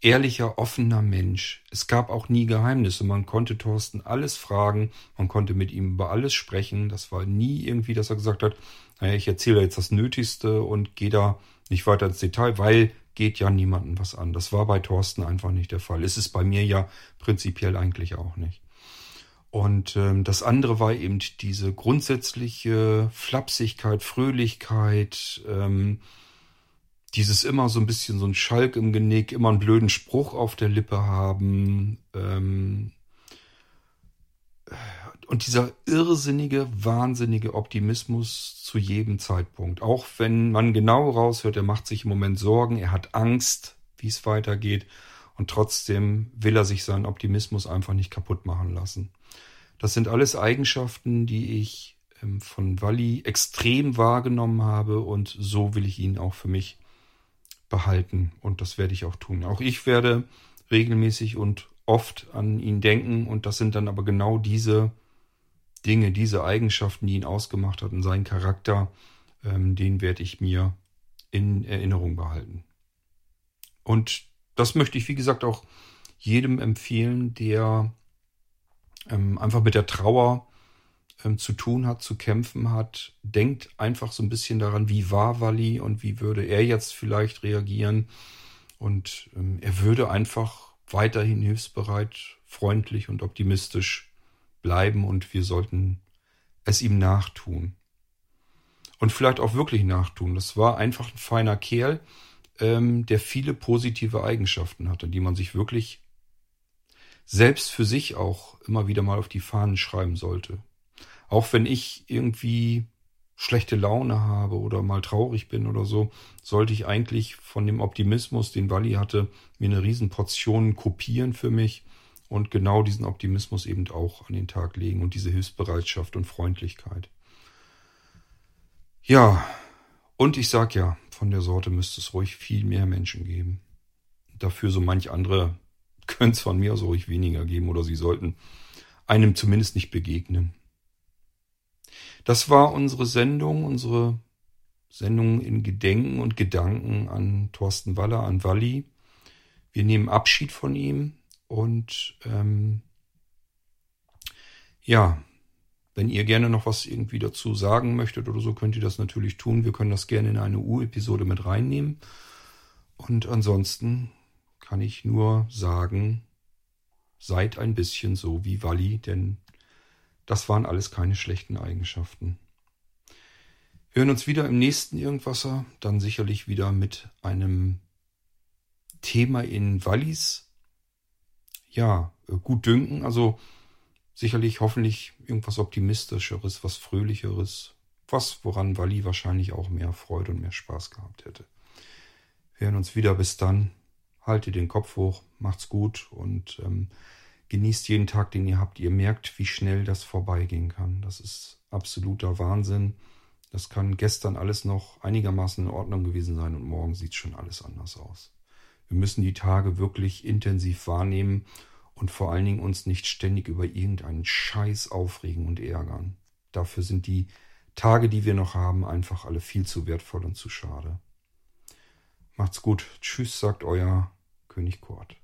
ehrlicher, offener Mensch. Es gab auch nie Geheimnisse. Man konnte Thorsten alles fragen, man konnte mit ihm über alles sprechen. Das war nie irgendwie, dass er gesagt hat, naja, ich erzähle jetzt das Nötigste und gehe da nicht weiter ins Detail, weil geht ja niemandem was an. Das war bei Thorsten einfach nicht der Fall. Es ist bei mir ja prinzipiell eigentlich auch nicht. Und ähm, das andere war eben diese grundsätzliche Flapsigkeit, Fröhlichkeit, ähm, dieses immer so ein bisschen so ein Schalk im Genick, immer einen blöden Spruch auf der Lippe haben. Ähm, und dieser irrsinnige, wahnsinnige Optimismus zu jedem Zeitpunkt. Auch wenn man genau raushört, er macht sich im Moment Sorgen, er hat Angst, wie es weitergeht. Und trotzdem will er sich seinen Optimismus einfach nicht kaputt machen lassen. Das sind alles Eigenschaften, die ich ähm, von Walli extrem wahrgenommen habe und so will ich ihn auch für mich behalten und das werde ich auch tun. Auch ich werde regelmäßig und oft an ihn denken und das sind dann aber genau diese Dinge, diese Eigenschaften, die ihn ausgemacht hat und seinen Charakter, ähm, den werde ich mir in Erinnerung behalten. Und das möchte ich, wie gesagt, auch jedem empfehlen, der ähm, einfach mit der Trauer ähm, zu tun hat, zu kämpfen hat. Denkt einfach so ein bisschen daran, wie war Wally und wie würde er jetzt vielleicht reagieren. Und ähm, er würde einfach weiterhin hilfsbereit, freundlich und optimistisch bleiben und wir sollten es ihm nachtun. Und vielleicht auch wirklich nachtun. Das war einfach ein feiner Kerl, ähm, der viele positive Eigenschaften hatte, die man sich wirklich selbst für sich auch immer wieder mal auf die Fahnen schreiben sollte. Auch wenn ich irgendwie schlechte Laune habe oder mal traurig bin oder so, sollte ich eigentlich von dem Optimismus, den Wally hatte, mir eine Riesenportion kopieren für mich und genau diesen Optimismus eben auch an den Tag legen und diese Hilfsbereitschaft und Freundlichkeit. Ja, und ich sag ja, von der Sorte müsste es ruhig viel mehr Menschen geben. Dafür so manch andere können es von mir aus ruhig weniger geben oder sie sollten einem zumindest nicht begegnen. Das war unsere Sendung, unsere Sendung in Gedenken und Gedanken an Thorsten Waller, an Walli. Wir nehmen Abschied von ihm und ähm, ja, wenn ihr gerne noch was irgendwie dazu sagen möchtet oder so, könnt ihr das natürlich tun. Wir können das gerne in eine U-Episode mit reinnehmen. Und ansonsten kann ich nur sagen, seid ein bisschen so wie Walli, denn das waren alles keine schlechten Eigenschaften. Wir hören uns wieder im nächsten Irgendwasser, dann sicherlich wieder mit einem Thema in Wallis. Ja, äh, gut dünken, also sicherlich hoffentlich irgendwas Optimistischeres, was Fröhlicheres, was woran Walli wahrscheinlich auch mehr Freude und mehr Spaß gehabt hätte. Wir hören uns wieder, bis dann haltet den Kopf hoch, macht's gut und ähm, genießt jeden Tag, den ihr habt. Ihr merkt, wie schnell das vorbeigehen kann. Das ist absoluter Wahnsinn. Das kann gestern alles noch einigermaßen in Ordnung gewesen sein und morgen sieht schon alles anders aus. Wir müssen die Tage wirklich intensiv wahrnehmen und vor allen Dingen uns nicht ständig über irgendeinen Scheiß aufregen und ärgern. Dafür sind die Tage, die wir noch haben, einfach alle viel zu wertvoll und zu schade. Macht's gut. Tschüss, sagt euer König Kurt.